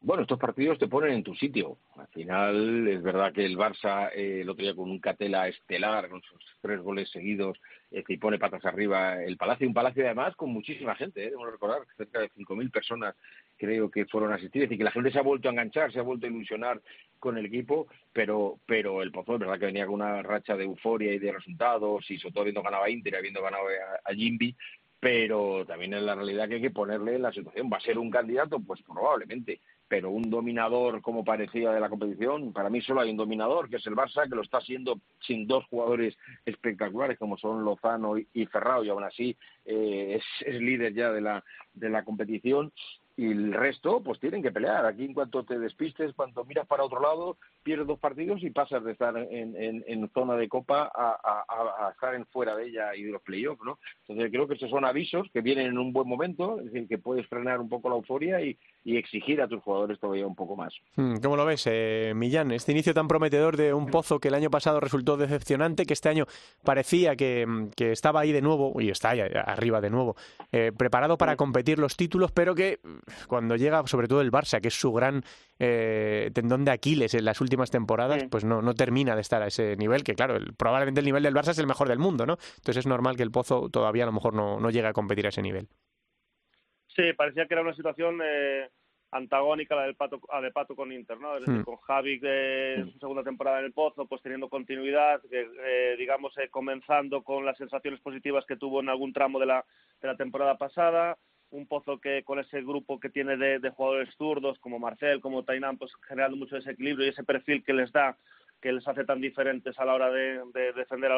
S4: Bueno, estos partidos te ponen en tu sitio. Al final es verdad que el Barça eh, el otro con un Catela estelar, con sus tres goles seguidos, eh, que pone patas arriba el Palacio. Un Palacio además con muchísima gente, ¿eh? debemos recordar, cerca de 5.000 personas creo que fueron asistidas y que la gente se ha vuelto a enganchar, se ha vuelto a ilusionar con el equipo, pero pero el Pozo es verdad que venía con una racha de euforia y de resultados y sobre todo habiendo ganado a Inter, habiendo ganado a, a Jimby, pero también es la realidad que hay que ponerle en la situación. ¿Va a ser un candidato? Pues probablemente, pero un dominador como parecía de la competición, para mí solo hay un dominador, que es el Barça, que lo está haciendo sin dos jugadores espectaculares como son Lozano y Ferrao, y aún así eh, es, es líder ya de la, de la competición y el resto pues tienen que pelear. Aquí en cuanto te despistes, cuando miras para otro lado, pierdes dos partidos y pasas de estar en, en, zona de copa a, a, estar en fuera de ella y de los playoffs, ¿no? Entonces creo que estos son avisos que vienen en un buen momento, es decir, que puedes frenar un poco la euforia y, y exigir a tus jugadores todavía un poco más.
S1: Hmm, ¿Cómo lo ves, eh, Millán? Este inicio tan prometedor de un pozo que el año pasado resultó decepcionante, que este año parecía que, que estaba ahí de nuevo, y está ahí arriba de nuevo, eh, preparado para competir los títulos, pero que cuando llega sobre todo el Barça, que es su gran eh, tendón de Aquiles en las últimas temporadas, pues no, no termina de estar a ese nivel, que claro, probablemente el nivel del Barça es el mejor del mundo, ¿no? Entonces es normal que el Pozo todavía a lo mejor no, no llegue a competir a ese nivel.
S5: Sí, parecía que era una situación eh, antagónica a la del Pato, a de Pato con Inter, ¿no? Es decir, hmm. con Javi de hmm. su segunda temporada en el Pozo, pues teniendo continuidad, eh, digamos, comenzando con las sensaciones positivas que tuvo en algún tramo de la, de la temporada pasada, un pozo que con ese grupo que tiene de, jugadores zurdos como Marcel, como Tainan, pues generando mucho desequilibrio y ese perfil que les da, que les hace tan diferentes a la hora de, defender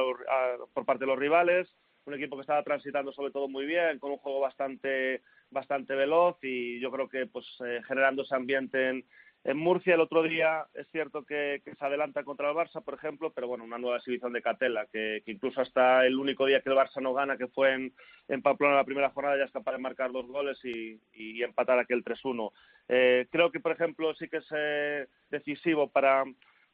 S5: por parte de los rivales. Un equipo que estaba transitando sobre todo muy bien, con un juego bastante bastante veloz y yo creo que pues eh, generando ese ambiente en, en Murcia el otro día es cierto que, se adelanta contra el Barça, por ejemplo, pero bueno, una nueva exhibición de Catela, que, incluso hasta el único día que el Barça no gana, que fue en, Pamplona la primera jornada, ya es capaz de marcar dos goles y, empatar aquel 3-1. Eh, creo que, por ejemplo, sí que es eh, decisivo para,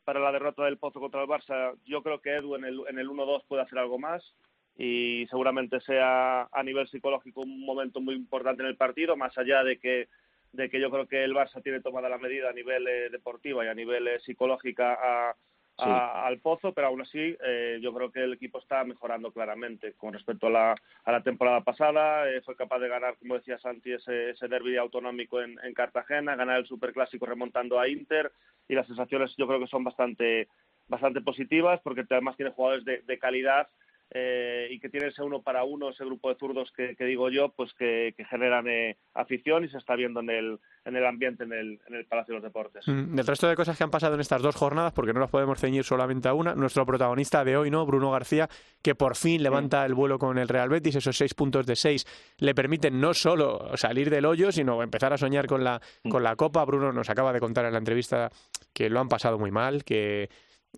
S5: para la derrota del Pozo contra el Barça. Yo creo que Edu en el, en el 1-2 puede hacer algo más y seguramente sea a nivel psicológico un momento muy importante en el partido, más allá de que de que yo creo que el Barça tiene tomada la medida a nivel eh, deportivo y a nivel eh, psicológica al pozo, pero aún así eh, yo creo que el equipo está mejorando claramente con respecto a la, a la temporada pasada. fue capaz de ganar, como decía Santi, ese, ese derby autonómico en, en, Cartagena, ganar el Superclásico remontando a Inter y las sensaciones yo creo que son bastante, bastante positivas porque además tiene jugadores de, de calidad eh, y que tiene ese uno para uno, ese grupo de zurdos que, digo yo, pues que, generan eh, afición y se está viendo en el, en el ambiente en el, en el Palacio de los Deportes.
S1: Mm, del resto de cosas que han pasado en estas dos jornadas, porque no las podemos ceñir solamente a una, nuestro protagonista de hoy, ¿no? Bruno García, que por fin levanta el vuelo con el Real Betis, esos seis puntos de seis le permiten no solo salir del hoyo, sino empezar a soñar con la, con la Copa. Bruno nos acaba de contar en la entrevista que lo han pasado muy mal, que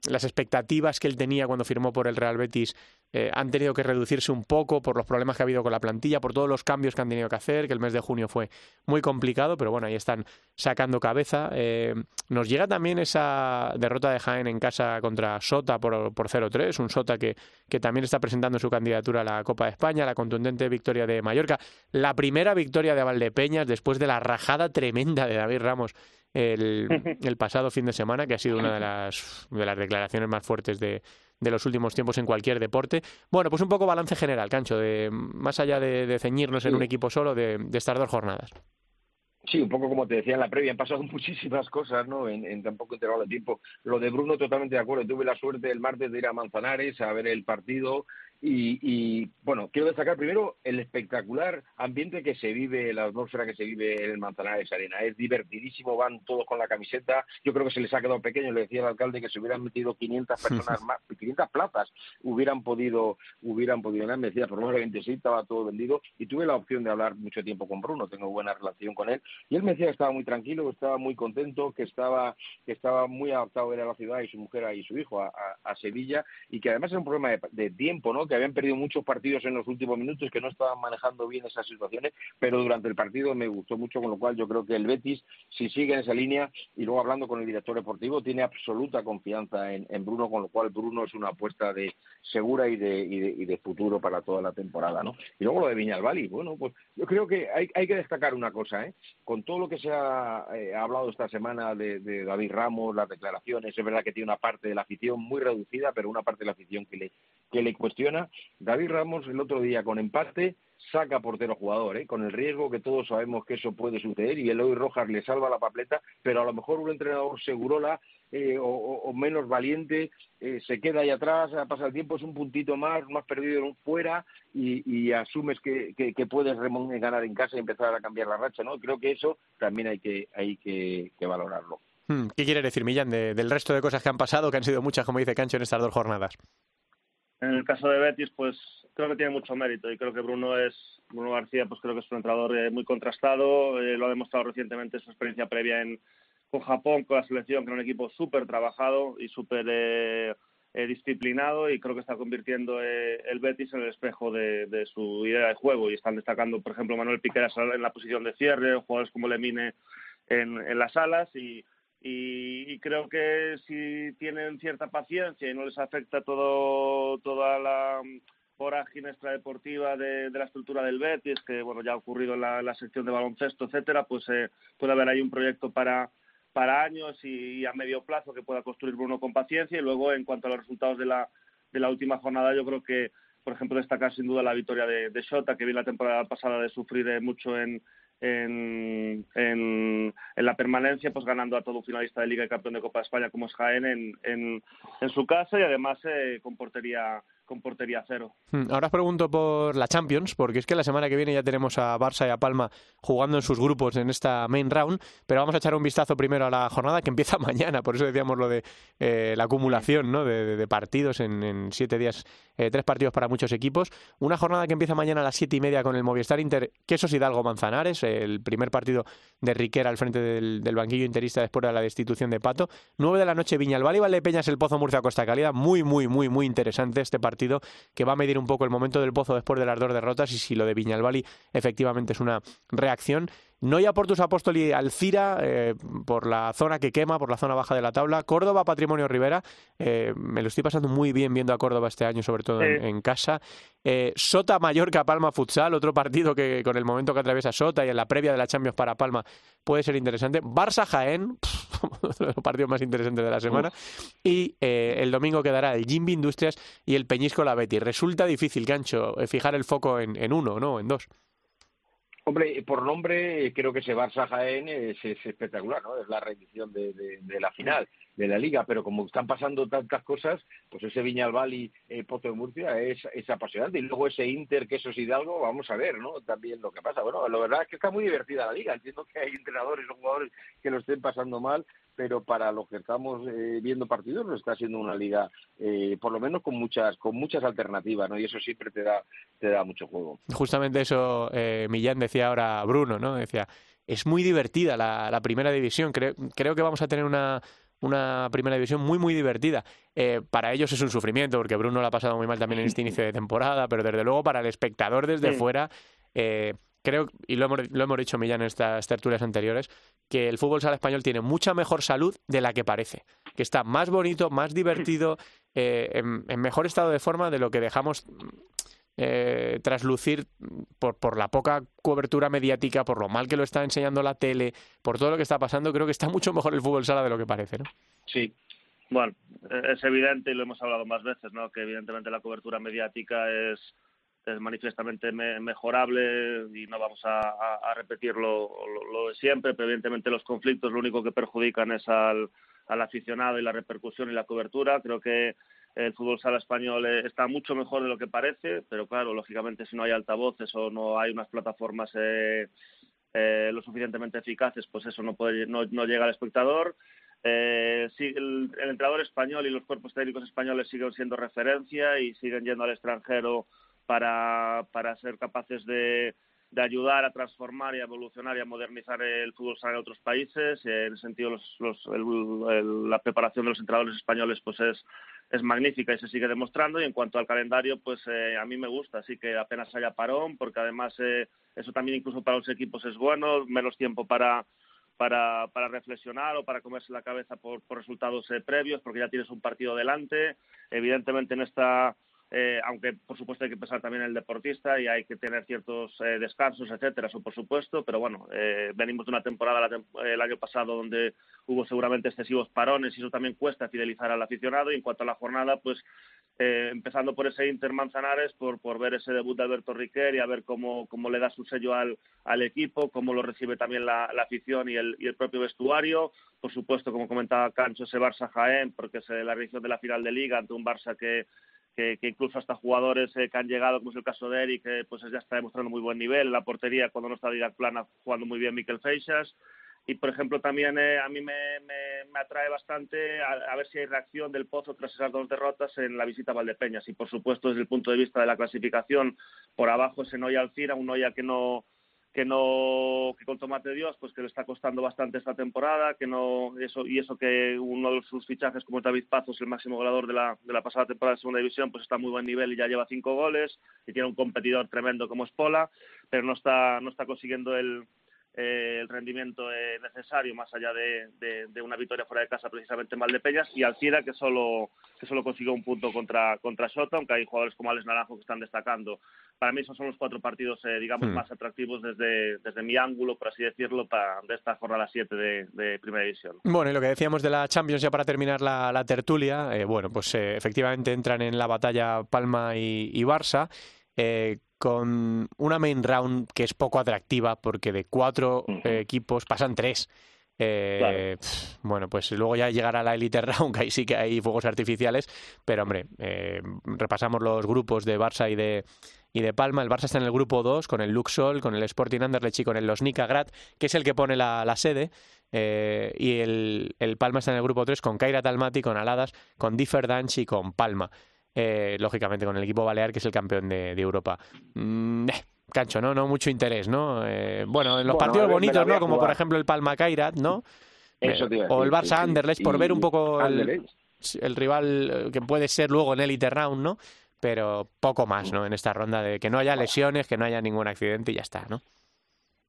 S1: las expectativas que él tenía cuando firmó por el Real Betis eh, han tenido que reducirse un poco por los problemas que ha habido con la plantilla, por todos los cambios que han tenido que hacer, que el mes de junio fue muy complicado, pero bueno, ahí están sacando cabeza. Eh, nos llega también esa derrota de Jaén en casa contra Sota por, por 0-3, un Sota que, que también está presentando su candidatura a la Copa de España, la contundente victoria de Mallorca, la primera victoria de Valdepeñas después de la rajada tremenda de David Ramos el, el pasado fin de semana, que ha sido una de las, de las declaraciones más fuertes de, de los últimos tiempos en cualquier deporte. Bueno, pues un poco balance general, Cancho, de más allá de, ceñirnos en un equipo solo, de, de estas dos jornadas.
S4: Sí, un poco como te decía en la previa, han pasado *laughs* muchísimas cosas, ¿no? En, en, tan poco intervalo de tiempo. Lo de Bruno, totalmente de acuerdo. Tuve la suerte el martes de ir a Manzanares a ver el partido y, bueno, quiero destacar primero el espectacular ambiente que se vive, la atmósfera que se vive en el Manzanares Arena. Es divertidísimo, van todos con la camiseta. Yo creo que se les ha quedado pequeño. Le decía al alcalde que se hubieran metido 500 personas *laughs* más, 500 plazas hubieran podido, hubieran podido ganar. Me decía, probablemente sí, estaba todo vendido. Y tuve la opción de hablar mucho tiempo con Bruno, tengo buena relación con él. Y él me decía que estaba muy tranquilo, que estaba muy contento, que estaba, que estaba muy adaptado a ir a la ciudad y su mujer y su hijo a, Sevilla. Y que además era un problema de, de tiempo, ¿no? Que habían perdido muchos partidos en los últimos minutos, que no estaban manejando bien esas situaciones, pero durante el partido me gustó mucho, con lo cual yo creo que el Betis, si sigue en esa línea, y luego hablando con el director deportivo, tiene absoluta confianza en, Bruno, con lo cual Bruno es una apuesta de segura y de, futuro para toda la temporada, ¿no? Y luego lo de Viñalbali, bueno, pues yo creo que hay, que destacar una cosa, ¿eh? Con todo lo que se ha eh, hablado esta semana de David Ramos, las declaraciones, es verdad que tiene una parte de la afición muy reducida, pero una parte de la afición que le, que le cuestiona, David Ramos el otro día con empate saca portero jugador, ¿eh? con el riesgo que todos sabemos que eso puede suceder y el hoy Rojas le salva la papleta, pero a lo mejor un entrenador segurola eh, o, menos valiente eh, se queda ahí atrás, pasa el tiempo, es un puntito más, más perdido fuera y, asumes que, que, puedes ganar en casa y empezar a cambiar la racha, ¿no? Creo que eso también hay que, hay que, valorarlo.
S1: Hmm, ¿Qué quiere decir, Millán, del resto de cosas que han pasado, que han sido muchas, como dice Cancho, en estas dos jornadas?
S5: En el caso de Betis, pues creo que tiene mucho mérito y creo que Bruno es Bruno García, pues creo que es un entrenador eh, muy contrastado. Eh, lo ha demostrado recientemente su experiencia previa en con Japón, con la selección, que era un equipo súper trabajado y súper eh, disciplinado y creo que está convirtiendo el Betis en el espejo de, su idea de juego y están destacando, por ejemplo, Manuel Piqueras en la posición de cierre, jugadores como Lemine en, en las alas y y, creo que si tienen cierta paciencia y no les afecta todo toda la vorágine extradeportiva de, de la estructura del Betis, que bueno ya ha ocurrido en la, sección de baloncesto, etcétera, pues eh, puede haber ahí un proyecto para para años y, a medio plazo que pueda construir Bruno con paciencia. Y luego en cuanto a los resultados de la de la última jornada yo creo que por ejemplo destacar sin duda la victoria de, de Shota que vi la temporada pasada de sufrir eh, mucho en en, en, la permanencia, pues ganando a todo finalista de Liga y campeón de Copa de España como es Jaén en, en, su casa y además eh, con portería con portería cero.
S1: Hmm, ahora os pregunto por la Champions, porque es que la semana que viene ya tenemos a Barça y a Palma jugando en sus grupos en esta main round, pero vamos a echar un vistazo primero a la jornada que empieza *laughs* mañana, por eso decíamos lo de eh, la acumulación ¿no? de, partidos en, siete días, eh, tres partidos para muchos equipos. Una jornada que empieza mañana a las siete y media con el Movistar Inter, Quesos Hidalgo Manzanares, el primer partido de Riquera al frente del, banquillo interista después de la destitución de Pato. Nueve de la noche Viñalbal y Valdepeñas, el Pozo Murcia Costa Calidad, muy, muy, muy, muy interesante este partido partido que va a medir un poco el momento del pozo después de las dos derrotas y si lo de Viñalbali efectivamente es una reacción. No ya por tus Apóstoli Alcira, eh, por la zona que quema, por la zona baja de la tabla. Córdoba, Patrimonio Rivera. Eh, me lo estoy pasando muy bien viendo a Córdoba este año, sobre todo en, casa. Eh, Sota, Mallorca, Palma, Futsal. Otro partido que con el momento que atraviesa Sota y en la previa de la Champions para Palma puede ser interesante. Barça, Jaén. *laughs* uno de los partidos más interesantes de la semana. Y el domingo quedará el Jimby Industrias y el Peñisco La Betty. Resulta difícil, Gancho, fijar el foco en, en uno, ¿no? En dos.
S4: Hombre, por nombre creo que ese Barça Jaén es, espectacular, ¿no? Es la rendición de, la final de la liga, pero como están pasando tantas cosas, pues ese Viñalbal y eh, Pozo de Murcia es, es, apasionante. Y luego ese Inter, que eso es Hidalgo, vamos a ver, ¿no? También lo que pasa. Bueno, la verdad es que está muy divertida la liga. Entiendo que hay entrenadores o jugadores que lo estén pasando mal, pero para los que estamos eh, viendo partidos no está siendo una liga eh, por lo menos con muchas con muchas alternativas no y eso siempre te da te da mucho juego.
S1: Justamente eso eh, Millán decía ahora Bruno no decía es muy divertida la, la primera división creo creo que vamos a tener una una primera división muy, muy divertida. Eh, para ellos es un sufrimiento, porque Bruno lo ha pasado muy mal también en este *laughs* inicio de temporada, pero desde luego para el espectador desde fuera eh, creo, y lo hemos, lo hemos dicho Millán en estas tertulias anteriores, que el fútbol sala español tiene mucha mejor salud de la que parece, que está más bonito, más divertido, eh, en, mejor estado de forma de lo que dejamos eh, traslucir por, por la poca cobertura mediática, por lo mal que lo está enseñando la tele, por todo lo que está pasando, creo que está mucho mejor el fútbol sala de lo que parece, ¿no?
S5: Sí, bueno, es evidente y lo hemos hablado más veces, ¿no? Que evidentemente la cobertura mediática es es manifiestamente mejorable y no vamos a, repetir lo, de siempre, pero evidentemente los conflictos lo único que perjudican es al, aficionado y la repercusión y la cobertura. Creo que el fútbol sala español eh, está mucho mejor de lo que parece, pero claro, lógicamente si no hay altavoces o no hay unas plataformas eh, eh, lo suficientemente eficaces, pues eso no, puede, no, llega al espectador. el, el, entrenador español y los cuerpos técnicos españoles siguen siendo referencia y siguen yendo al extranjero para, para ser capaces de, de ayudar a transformar y a evolucionar y a modernizar el fútbol sala en otros países. En ese sentido, los, los, la preparación de los entrenadores españoles pues es, es magnífica y se sigue demostrando. Y en cuanto al calendario, pues eh, a mí me gusta, así que apenas haya parón, porque además eh, eso también incluso para los equipos es bueno, menos tiempo para para, para reflexionar o para comerse la cabeza por, por resultados eh, previos, porque ya tienes un partido delante. Evidentemente en esta eh, aunque por supuesto hay que pensar también en el deportista y hay que tener ciertos eh, descansos, etcétera, eso por supuesto, pero bueno, eh, venimos de una temporada el año pasado donde hubo seguramente excesivos parones y eso también cuesta fidelizar al aficionado y en cuanto a la jornada, pues empezando por ese Inter Manzanares, por, por ver ese debut de Alberto Riquer y a ver cómo, le da su sello al, al equipo, cómo lo recibe también la, la afición y el, y el propio vestuario, por supuesto, como comentaba Cancho, ese Barça Jaén, porque es la edición de la final de Liga ante un Barça que que, incluso hasta jugadores eh, que han llegado, como es el caso de Eric, pues ya está demostrando muy buen nivel. La portería, cuando no está Didac Plana, jugando muy bien Miquel Feixas. y por ejemplo también eh, a mí me, me, atrae bastante a, ver si hay reacción del Pozo tras esas dos derrotas en la visita a Valdepeñas y por supuesto desde el punto de vista de la clasificación por abajo ese Noya Alcira, un Noya que no que no que con tomate Dios pues que le está costando bastante esta temporada que no eso y eso que uno de sus fichajes como David Pazos el máximo goleador de la, de la pasada temporada de segunda división pues está muy buen nivel y ya lleva cinco goles y tiene un competidor tremendo como es Pola pero no está no está consiguiendo el eh, el rendimiento eh, necesario más allá de, de, una victoria fuera de casa precisamente en Valdepeñas y Alcira que solo que solo consiguió un punto contra contra Shota aunque hay jugadores como Alex Naranjo que están destacando. Para mí esos son los cuatro partidos eh, digamos hmm. más atractivos desde, desde mi ángulo por así decirlo para de esta jornada 7 de, de, primera división.
S1: Bueno y lo que decíamos de la Champions ya para terminar la, la tertulia bueno pues efectivamente entran en la batalla Palma y, y Barça. Eh, con una main round que es poco atractiva porque de cuatro eh, equipos pasan tres. Eh, bueno, pues luego ya llegará la Elite Round, *laughs* que ahí sí que hay fuegos artificiales, pero hombre, eh, repasamos los grupos de Barça y de, y de Palma. El Barça está en el grupo 2 con el Luxol, con el Sporting Anderlecht y con el Losnica Grad, que es el que pone la, sede. y el, el, Palma está en el grupo 3 con Kaira Talmati, con Aladas, con Differdanch y con Palma. Eh, lógicamente con el equipo balear, que es el campeón de, Europa. Mm, eh, cancho, ¿no? No mucho interés, ¿no? Eh, bueno, en los partidos bonitos, ¿no? Como por ejemplo el Palma Kairat, ¿no? o el Barça Anderlecht, por ver un poco el, el, rival que puede ser luego en Elite Round, ¿no? Pero poco más, ¿no? En esta ronda de que no haya lesiones, que no haya ningún accidente y ya está, ¿no?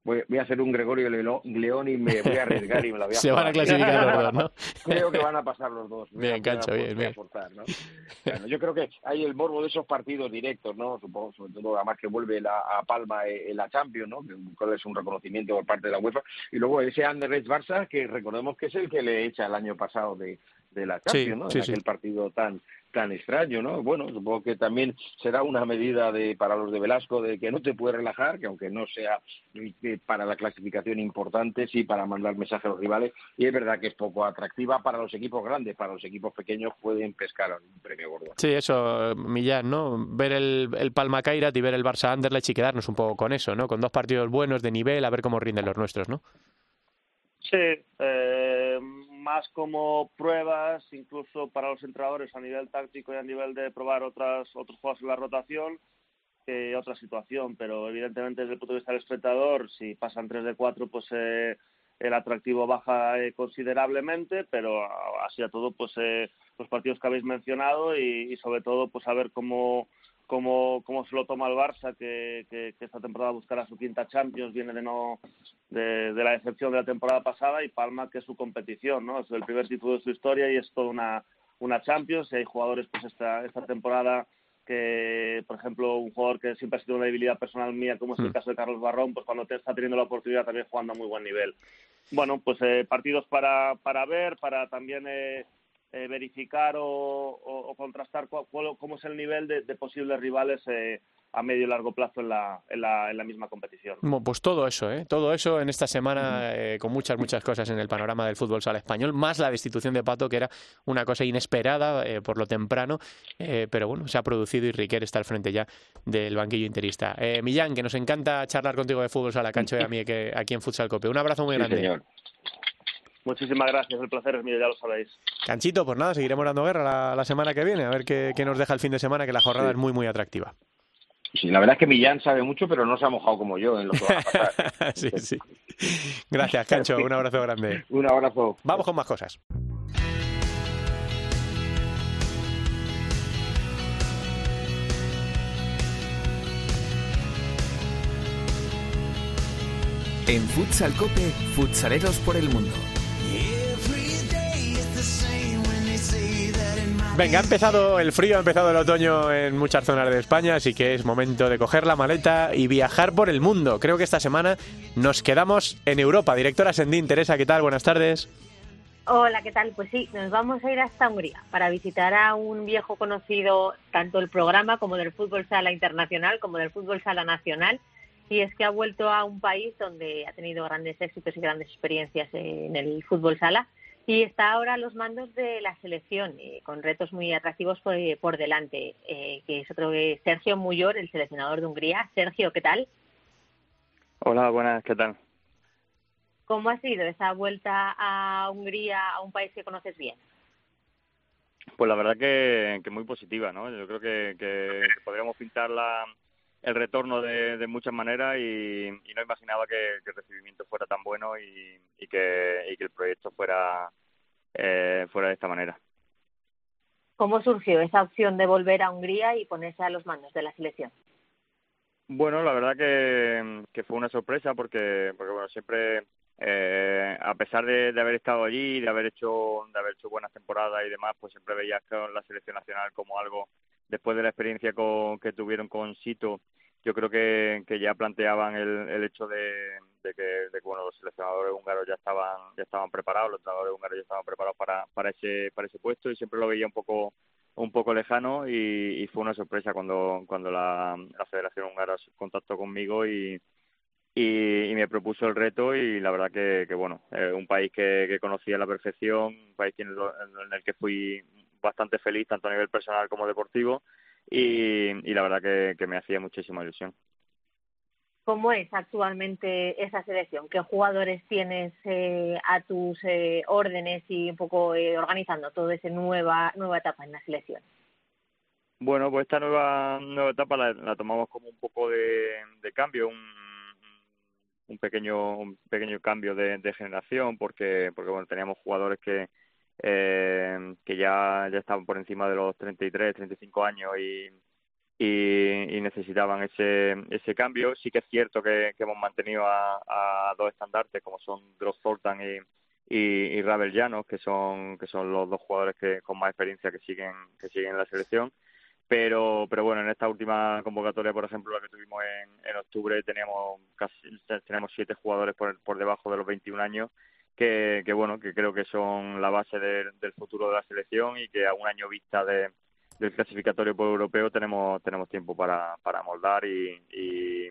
S4: Voy, a hacer un Gregorio León y me voy a arriesgar y me la voy a *laughs*
S1: Se van a clasificar los dos, ¿no? *laughs*
S4: Creo que van a pasar los dos.
S1: Bien, cancho, bien, bien.
S4: Bueno, yo creo que hay el morbo de esos partidos directos, ¿no? Supongo, sobre todo, además que vuelve la, a Palma en la Champions, ¿no? Que es un reconocimiento por parte de la UEFA. Y luego ese Anderlecht Barça, que recordemos que es el que le echa el año pasado de, de la Champions, ¿no? en aquel partido tan tan extraño, ¿no? Bueno, supongo que también será una medida de para los de Velasco de que no te puedes relajar, que aunque no sea para la clasificación importante, sí para mandar mensajes a los rivales, y es verdad que es poco atractiva para los equipos grandes, para los equipos pequeños pueden pescar un premio gordo.
S1: Sí, eso, Millán, ¿no? Ver el, el Palma Kairat y ver el Barça Anderlecht y quedarnos un poco con eso, ¿no? Con dos partidos buenos de nivel, a ver cómo rinden los nuestros, ¿no?
S5: Sí, eh, más como pruebas, incluso para los entrenadores a nivel táctico y a nivel de probar otras, otros juegos en la rotación, que otra situación. Pero evidentemente desde el punto de vista del espectador, si pasan 3 de 4, pues eh, el atractivo baja eh, considerablemente, pero así a todo, pues los partidos que habéis mencionado y, y sobre todo, pues a ver cómo cómo, cómo se lo toma el Barça, que, que, esta temporada buscará su quinta Champions, viene de no de, la decepción de la temporada pasada, y Palma, que es su competición, ¿no? Es el primer título de su historia y es toda una, una Champions, y hay jugadores pues esta, esta temporada que, por ejemplo, un jugador que siempre ha sido una debilidad personal mía, como es el hmm. caso de Carlos Barrón, pues cuando te está teniendo la oportunidad también jugando a muy buen nivel. Bueno, pues eh, partidos para, para ver, para también... Eh, eh, verificar o, contrastar cómo es el nivel de, posibles rivales eh, a medio y largo plazo en la, en la, en la misma competición.
S1: pues todo eso, ¿eh? todo eso en esta semana eh, con muchas, muchas cosas en el panorama del fútbol sala español, más la destitución de Pato, que era una cosa inesperada por lo temprano, pero bueno, se ha producido y Riquer está al frente ya del banquillo interista. Millán, que nos encanta charlar contigo de fútbol sala, Cancho y a mí que, aquí en Futsal Cope. Un abrazo muy grande.
S5: Muchísimas gracias, el placer es mío, ya lo sabéis.
S1: Canchito, pues nada, seguiremos dando guerra la, semana que viene, a ver qué, nos deja el fin de semana, que la jornada es muy, muy atractiva.
S4: Sí, la verdad es que Millán sabe mucho, pero no se ha mojado como yo en lo que va a pasar. *laughs*
S1: sí, sí. Gracias, Cancho, un abrazo grande.
S4: un abrazo.
S1: Vamos con más cosas.
S3: En Futsal Cope, futsaleros por el mundo.
S1: Venga, ha empezado el frío, ha empezado el otoño en muchas zonas de España, así que es momento de coger la maleta y viajar por el mundo. Creo que esta semana nos quedamos en Europa. Directora Sendín, Teresa, ¿qué tal? Buenas tardes.
S6: Hola, ¿qué tal? Pues sí, nos vamos a ir hasta Hungría para visitar a un viejo conocido tanto del programa como del fútbol sala internacional como del fútbol sala nacional. Y es que ha vuelto a un país donde ha tenido grandes éxitos y grandes experiencias en el fútbol sala y está ahora a los mandos de la selección, eh, con retos muy atractivos por, eh, delante, eh, que es otro que Sergio Muyor, el seleccionador de Hungría. Sergio, ¿qué tal?
S7: Hola, buenas, ¿qué tal?
S6: ¿Cómo ha sido esa vuelta a Hungría, a un país que conoces bien?
S7: Pues la verdad que, que muy positiva, ¿no? Yo creo que, que, podríamos pintar la, el retorno de, muchas maneras y, no imaginaba que, el recibimiento fuera tan bueno y, y, que, y que el proyecto fuera, eh, fuera de esta manera.
S6: ¿Cómo surgió esa opción de volver a Hungría y ponerse a los mandos de la selección?
S7: Bueno, la verdad que, que fue una sorpresa porque, porque bueno, siempre eh, a pesar de, haber estado allí, de haber hecho de haber hecho buenas temporadas y demás, pues siempre veías la selección nacional como algo después de la experiencia que tuvieron con Sito, yo creo que, ya planteaban el, el hecho de, que, de bueno, los seleccionadores húngaros ya estaban ya estaban preparados, los entrenadores húngaros ya estaban preparados para, para ese para ese puesto y siempre lo veía un poco un poco lejano y, fue una sorpresa cuando cuando la, la Federación Húngara contactó conmigo y, y, me propuso el reto y la verdad que, que bueno, un país que, que conocía a la perfección, un país en, el que fui bastante feliz tanto a nivel personal como deportivo y, y la verdad que, que me hacía muchísima ilusión.
S6: ¿Cómo es actualmente esa selección? ¿Qué jugadores tienes eh, a tus eh, órdenes y un poco eh, organizando toda esa nueva, nueva etapa en la selección?
S7: Bueno, pues esta nueva, nueva etapa la, la tomamos como un poco de, de cambio, un, un pequeño un pequeño cambio de, generación porque porque bueno teníamos jugadores que eh, que ya ya estaban por encima de los 33 35 años y y, necesitaban ese ese cambio. Sí que es cierto que, hemos mantenido a, dos estandartes como son Dross Zoltan y y, y Llanos que son que son los dos jugadores que con más experiencia que siguen que siguen en la selección. Pero pero bueno en esta última convocatoria por ejemplo la que tuvimos en, en octubre teníamos casi tenemos siete jugadores por, por debajo de los 21 años que, que bueno que creo que son la base del futuro de la selección y que a un año vista de, del clasificatorio por europeo tenemos tenemos tiempo para, para moldar y, y,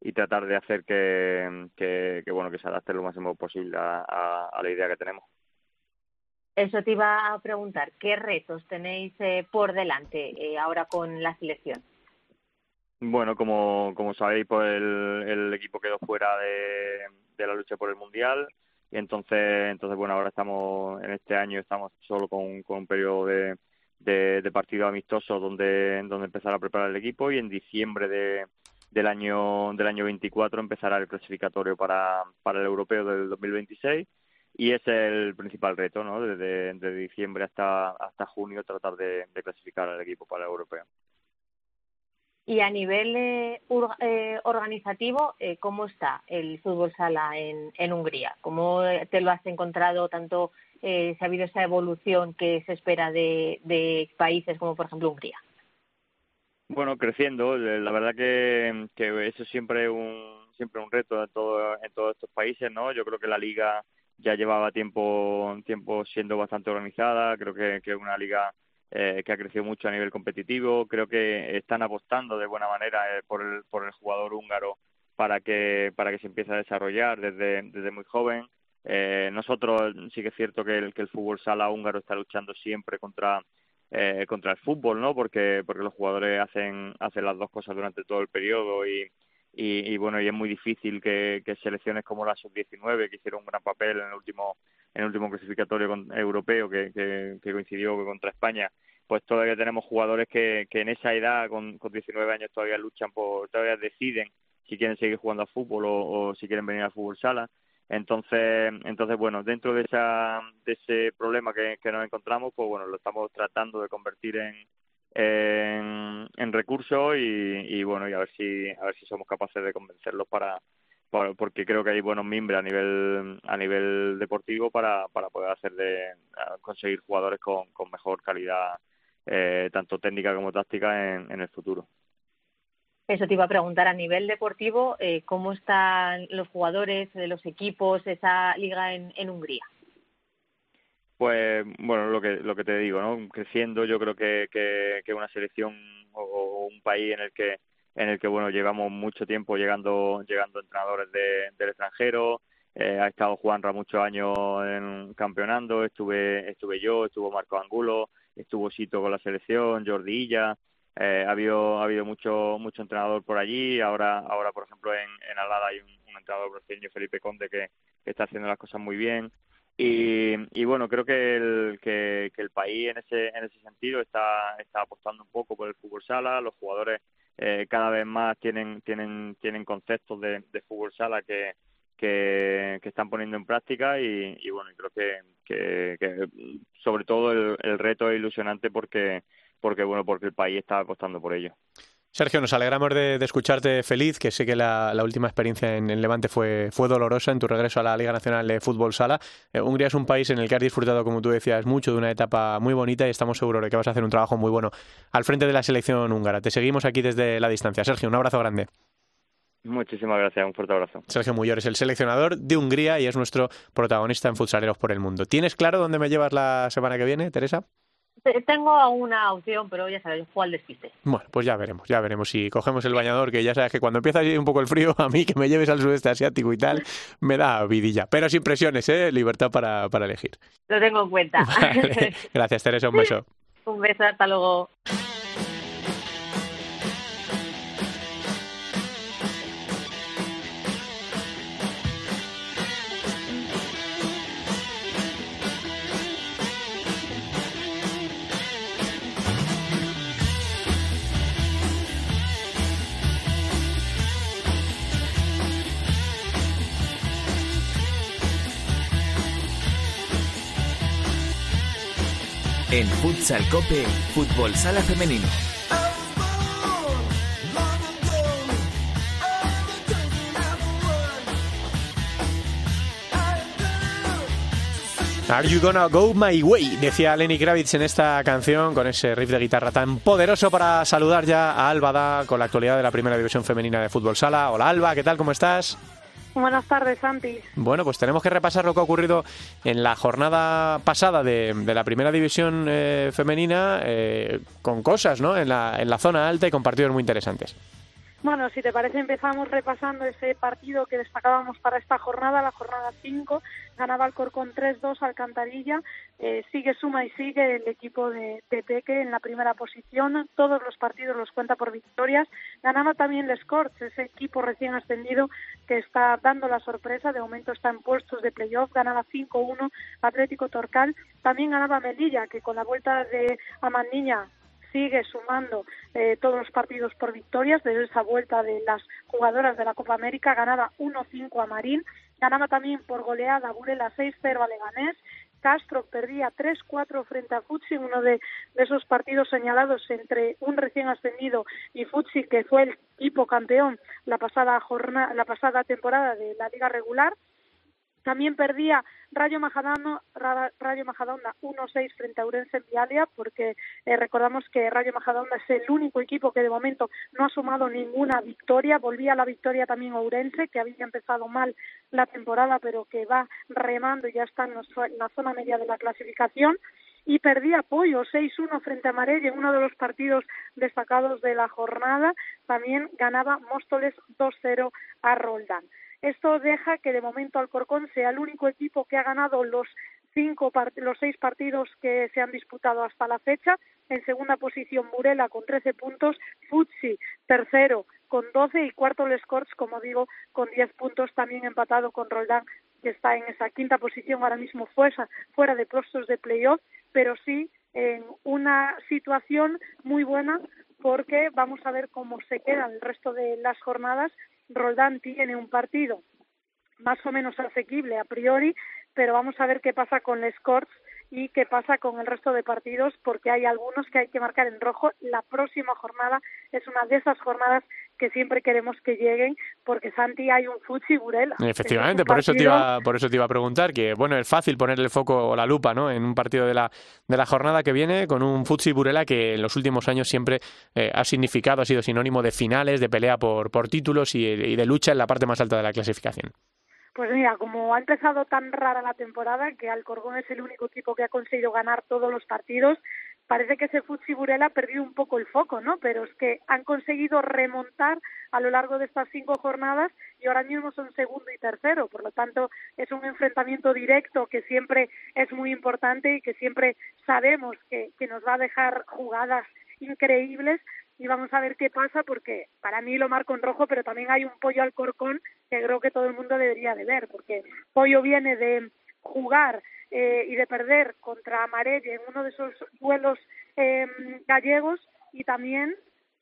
S7: y tratar de hacer que, que, que, bueno que se adapte lo máximo posible a, a la idea que tenemos.
S6: Eso te iba a preguntar, ¿qué retos tenéis eh, por delante eh, ahora con la selección?
S7: Bueno, como, como sabéis, pues el, el equipo quedó fuera de, de, la lucha por el Mundial entonces, entonces bueno, ahora estamos, en este año estamos solo con, con un periodo de, de, de partido amistoso donde, donde empezar a preparar el equipo y en diciembre de, del año del año 24 empezará el clasificatorio para, para el europeo del 2026 y ese es el principal reto, ¿no? Desde, diciembre hasta, hasta junio tratar de, clasificar al equipo para el europeo.
S6: Y a nivel eh, eh, organizativo, eh, ¿cómo está el fútbol sala en, en Hungría? ¿Cómo te lo has encontrado tanto eh, si ha habido esa evolución que se espera de, países como, por ejemplo, Hungría?
S7: Bueno, creciendo. La verdad que, eso siempre un siempre un reto en, todo, en todos estos países, ¿no? Yo creo que la liga ya llevaba tiempo, tiempo siendo bastante organizada, creo que es una liga eh, que ha crecido mucho a nivel competitivo, creo que están apostando de buena manera eh, por, el, por el jugador húngaro para que, para que se empiece a desarrollar desde, desde muy joven. Eh, nosotros sí que es cierto que el, que el fútbol sala húngaro está luchando siempre contra eh, contra el fútbol, ¿no? Porque porque los jugadores hacen hacen las dos cosas durante todo el periodo y y, bueno, y es muy difícil que, que selecciones como la sub-19, que hicieron un gran papel en el último en el último clasificatorio europeo que, que, coincidió contra España, pues todavía tenemos jugadores que, que en esa edad, con, con 19 años, todavía luchan por, todavía deciden si quieren seguir jugando al fútbol o, o si quieren venir al fútbol sala. Entonces, entonces bueno, dentro de, esa, de ese problema que, que nos encontramos, pues bueno, lo estamos tratando de convertir en, en, en recursos y, y, bueno y a ver si a ver si somos capaces de convencerlos para, porque creo que hay buenos miembros a nivel a nivel deportivo para, para poder hacer de conseguir jugadores con, con mejor calidad eh, tanto técnica como táctica en, en el futuro.
S6: Eso te iba a preguntar a nivel deportivo, eh, ¿cómo están los jugadores de los equipos, esa liga en, en Hungría?
S7: Pues bueno, lo que lo que te digo, ¿no? Creciendo, yo creo que que, una selección o, un país en el que en el que bueno llevamos mucho tiempo llegando llegando entrenadores de, del extranjero. Eh, ha estado Juanra muchos años en, campeonando, estuve estuve yo, estuvo Marco Angulo, estuvo Sito con la selección, Jordilla. ha habido ha habido mucho mucho entrenador por allí ahora ahora por ejemplo en, en Alada hay un, entrenador brasileño Felipe Conde que, está haciendo las cosas muy bien y, y bueno creo que el que, el país en ese en ese sentido está está apostando un poco por el fútbol sala. Los jugadores eh, cada vez más tienen tienen tienen conceptos de, fútbol sala que, que, están poniendo en práctica y, y bueno creo que, que, sobre todo el, el reto es ilusionante porque porque bueno porque el país está apostando por ello
S1: Sergio, nos alegramos de, escucharte feliz, que sé que la, última experiencia en, Levante fue, fue dolorosa en tu regreso a la Liga Nacional de Fútbol Sala. Eh, Hungría es un país en el que has disfrutado, como tú decías, mucho de una etapa muy bonita y estamos seguros de que vas a hacer un trabajo muy bueno al frente de la selección húngara. Te seguimos aquí desde la distancia. Sergio, un abrazo grande.
S7: Muchísimas gracias, un fuerte abrazo.
S1: Sergio Muyor es el seleccionador de Hungría y es nuestro protagonista en Futsaleros por el Mundo. ¿Tienes claro dónde me llevas la semana que viene, Teresa?
S6: Tengo una opción, pero ya sabes, juego al despiste.
S1: Bueno, pues ya veremos, ya veremos. Si cogemos el bañador, que ya sabes que cuando empieza a ir un poco el frío, *laughs* a mí que me lleves al sudeste asiático y tal, me da vidilla. Pero sin presiones, ¿eh? Libertad para, para elegir.
S6: Lo tengo en cuenta. *laughs*
S1: Gracias, Teresa. Un beso.
S6: un beso, hasta luego.
S3: En Futsal Cope, Fútbol Sala Femenino.
S1: Are you gonna go my way? Decía Lenny Kravitz en esta canción con ese riff de guitarra tan poderoso para saludar ya a Alba con la actualidad de la primera división femenina de fútbol sala. Hola Alba, ¿qué tal? ¿Cómo estás?
S8: Buenas tardes, Santi.
S1: Bueno, pues tenemos que repasar lo que ha ocurrido en la jornada pasada de, la primera división eh, femenina eh, con cosas, ¿no? En la, en la zona alta y con partidos muy interesantes.
S8: Bueno, si te parece, empezamos repasando ese partido que destacábamos para esta jornada, la jornada 5. Ganaba el Corcón 3-2 Alcantarilla. Eh, sigue suma y sigue el equipo de, Peque en la primera posición. Todos los partidos los cuenta por victorias. Ganaba también el Scorch, ese equipo recién ascendido que está dando la sorpresa. De momento está en puestos de playoff. Ganaba 5-1 Atlético Torcal. También ganaba Melilla, que con la vuelta de Amandiña sigue sumando eh, todos los partidos por victorias desde esa vuelta de las jugadoras de la Copa América, ganaba 1-5 a Marín, ganaba también por goleada Burela 6-0 a Leganés, Castro perdía 3-4 frente a Futsi, uno de, esos partidos señalados entre un recién ascendido y Futsi, que fue el equipo campeón la pasada jornada, la pasada temporada de la liga regular. También perdía Rayo Majadahonda, Rayo Majadahonda 1-6 frente a Urense en Vialia, porque eh, recordamos que Rayo Majadahonda es el único equipo que de momento no ha sumado ninguna victoria. Volvía la victoria también Ourense, que había empezado mal la temporada, pero que va remando y ya está en la zona media de la clasificación y perdía apoyo 6-1 frente a Marelle en uno de los partidos destacados de la jornada. También ganaba Móstoles 2-0 a Roldán. Esto deja que de momento Alcorcón sea el único equipo que ha ganado los cinco los seis partidos que se han disputado hasta la fecha. En segunda posición Burela con 13 puntos, Futsi tercero con 12 y cuarto Les Corts, como digo, con 10 puntos también empatado con Roldán que está en esa quinta posición ahora mismo fuera, fuera de puestos de playoff, pero sí en una situación muy buena porque vamos a ver cómo se quedan el resto de las jornadas Roldán tiene un partido más o menos asequible a priori, pero vamos a ver qué pasa con Les Corts y qué pasa con el resto de partidos, porque hay algunos que hay que marcar en rojo. La próxima jornada es una de esas jornadas que siempre queremos que lleguen, porque Santi hay un Futsi Burela.
S1: Efectivamente, por eso te iba, por eso te iba a preguntar que bueno es fácil poner el foco o la lupa, ¿no? En un partido de la de la jornada que viene con un Futsi Burela que en los últimos años siempre eh, ha significado, ha sido sinónimo de finales, de pelea por por títulos y de lucha en la parte más alta de la clasificación.
S8: Pues mira, como ha empezado tan rara la temporada, que Alcorcón es el único equipo que ha conseguido ganar todos los partidos, parece que ese Futsi Burela ha perdido un poco el foco, ¿no? Pero es que han conseguido remontar a lo largo de estas cinco jornadas y ahora mismo son segundo y tercero. Por lo tanto, es un enfrentamiento directo que siempre es muy importante y que siempre sabemos que, que nos va a dejar jugadas increíbles y vamos a ver qué pasa porque para mí lo marco en rojo, pero también hay un pollo al corcón que creo que todo el mundo debería de ver, porque pollo viene de jugar eh, y de perder contra Marelli en uno de esos duelos eh, gallegos y también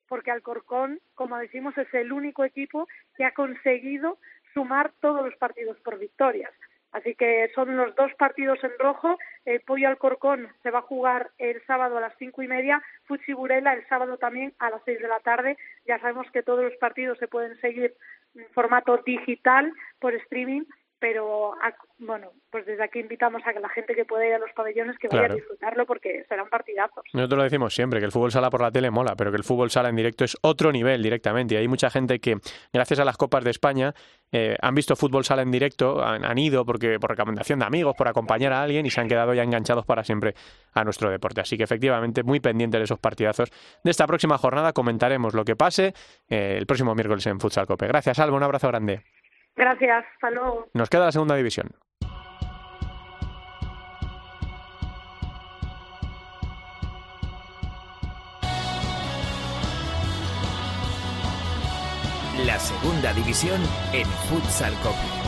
S8: porque Alcorcón, como decimos, es el único equipo que ha conseguido sumar todos los partidos por victorias. Así que son los dos partidos en rojo. El Pollo Alcorcón se va a jugar el sábado a las cinco y media. Futsi Burela el sábado también a las seis de la tarde. Ya sabemos que todos los partidos se pueden seguir en formato digital por streaming pero bueno, pues desde aquí invitamos a que la gente que pueda ir a los pabellones que vaya a disfrutarlo porque serán partidazos.
S1: Nosotros lo decimos siempre, que el fútbol sala por la tele mola, pero que el fútbol sala en directo es otro nivel directamente. Y hay mucha gente que, gracias a las Copas de España, eh, han visto fútbol sala en directo, han, ido porque por recomendación de amigos, por acompañar a alguien y se han quedado ya enganchados para siempre a nuestro deporte. Así que efectivamente, muy pendiente de esos partidazos de esta próxima jornada. Comentaremos lo que pase eh, el próximo miércoles en Futsal Cope. Gracias, Alba, un abrazo grande.
S8: Gracias, hasta luego.
S1: Nos queda la segunda división.
S3: La segunda división en Futsal Copa.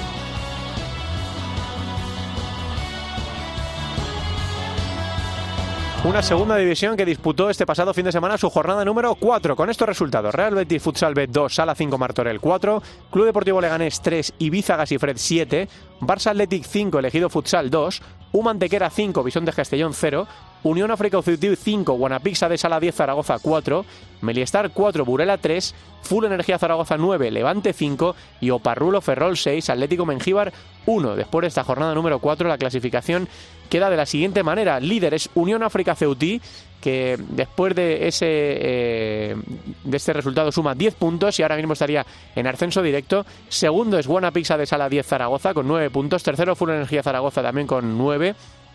S1: Una segunda división que disputó este pasado fin de semana su jornada número 4. Con estos resultados: Real Betis Futsal B 2, Sala 5 Martorell 4, Club Deportivo Leganés 3, Ibiza Gasifred 7, Barça Athletic 5, Elegido Futsal 2, Humantequera 5, Bisón de Castellón 0, Unión África Occidental 5, Guanapixa de Sala 10, Zaragoza 4, Meliestar 4, Burela 3, Full Energía Zaragoza 9, Levante 5 y Oparrulo Ferrol 6, Atlético Mengíbar 1. Después de esta jornada número 4, la clasificación queda de la siguiente manera. Líderes Unión África Ceutí, que después de ese eh, de este resultado suma 10 puntos y ahora mismo estaría en ascenso directo. Segundo es Guanapixa de Sala 10 Zaragoza con 9 puntos. Tercero Full Energía Zaragoza también con 9.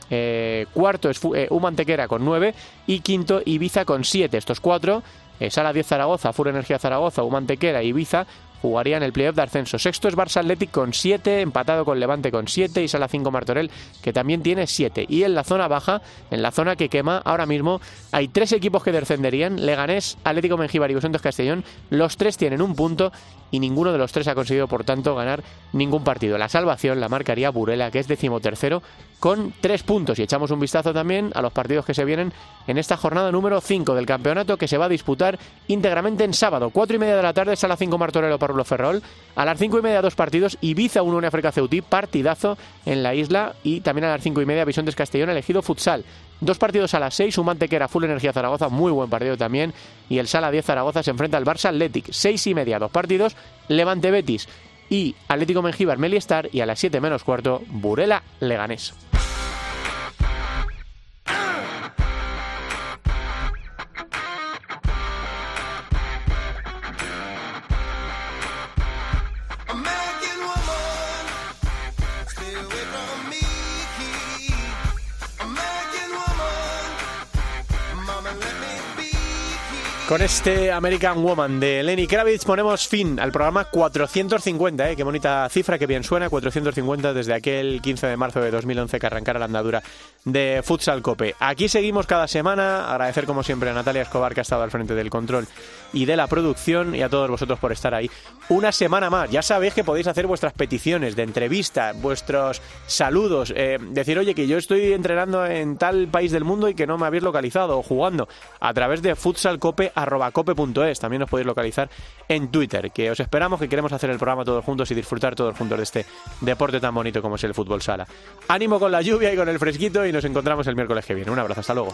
S1: Eh, cuarto es eh, Humantequera con 9 y quinto Ibiza con 7. Estos cuatro, Sala 10 Zaragoza, Full Energía Zaragoza, Humantequera, Ibiza, jugaría en el playoff de ascenso. Sexto es Barça Athletic con 7, empatado con Levante con 7 y Sala 5 Martorell que también tiene 7. Y en la zona baja, en la zona que quema, ahora mismo hay tres equipos que descenderían, Leganés, Atlético Mengíbar y Busentos Castellón. Los tres tienen un punto y ninguno de los tres ha conseguido, por tanto, ganar ningún partido. La salvación la marcaría Burela, que es decimotercero, con tres puntos. Y echamos un vistazo también a los partidos que se vienen en esta jornada número 5 del campeonato, que se va a disputar íntegramente en sábado. Cuatro y media de la tarde, sala 5 Martorell Ferrol. A las cinco y media, dos partidos. Ibiza 1 África Ceutí, partidazo en la isla. Y también a las cinco y media, Bisontes Castellón, elegido futsal. Dos partidos a las 6, un Mantequera Full Energía Zaragoza, muy buen partido también. Y el Sala 10 Zaragoza se enfrenta al Barça Athletic. Seis y media, dos partidos. Levante Betis y Atlético Mengíbar Meliestar. Y a las 7 menos cuarto, Burela Leganés. Con este American Woman de Lenny Kravitz ponemos fin al programa 450, ¿eh? qué bonita cifra, qué bien suena, 450 desde aquel 15 de marzo de 2011 que arrancara la andadura de Futsal Cope. Aquí seguimos cada semana, agradecer como siempre a Natalia Escobar que ha estado al frente del control y de la producción y a todos vosotros por estar ahí. Una semana más, ya sabéis que podéis hacer vuestras peticiones de entrevista, vuestros saludos, eh, decir, oye, que yo estoy entrenando en tal país del mundo y que no me habéis localizado o jugando a través de futsalcope.cope.es. También os podéis localizar en Twitter, que os esperamos, que queremos hacer el programa todos juntos y disfrutar todos juntos de este deporte tan bonito como es el fútbol sala. Ánimo con la lluvia y con el fresquito y nos encontramos el miércoles que viene. Un abrazo, hasta luego.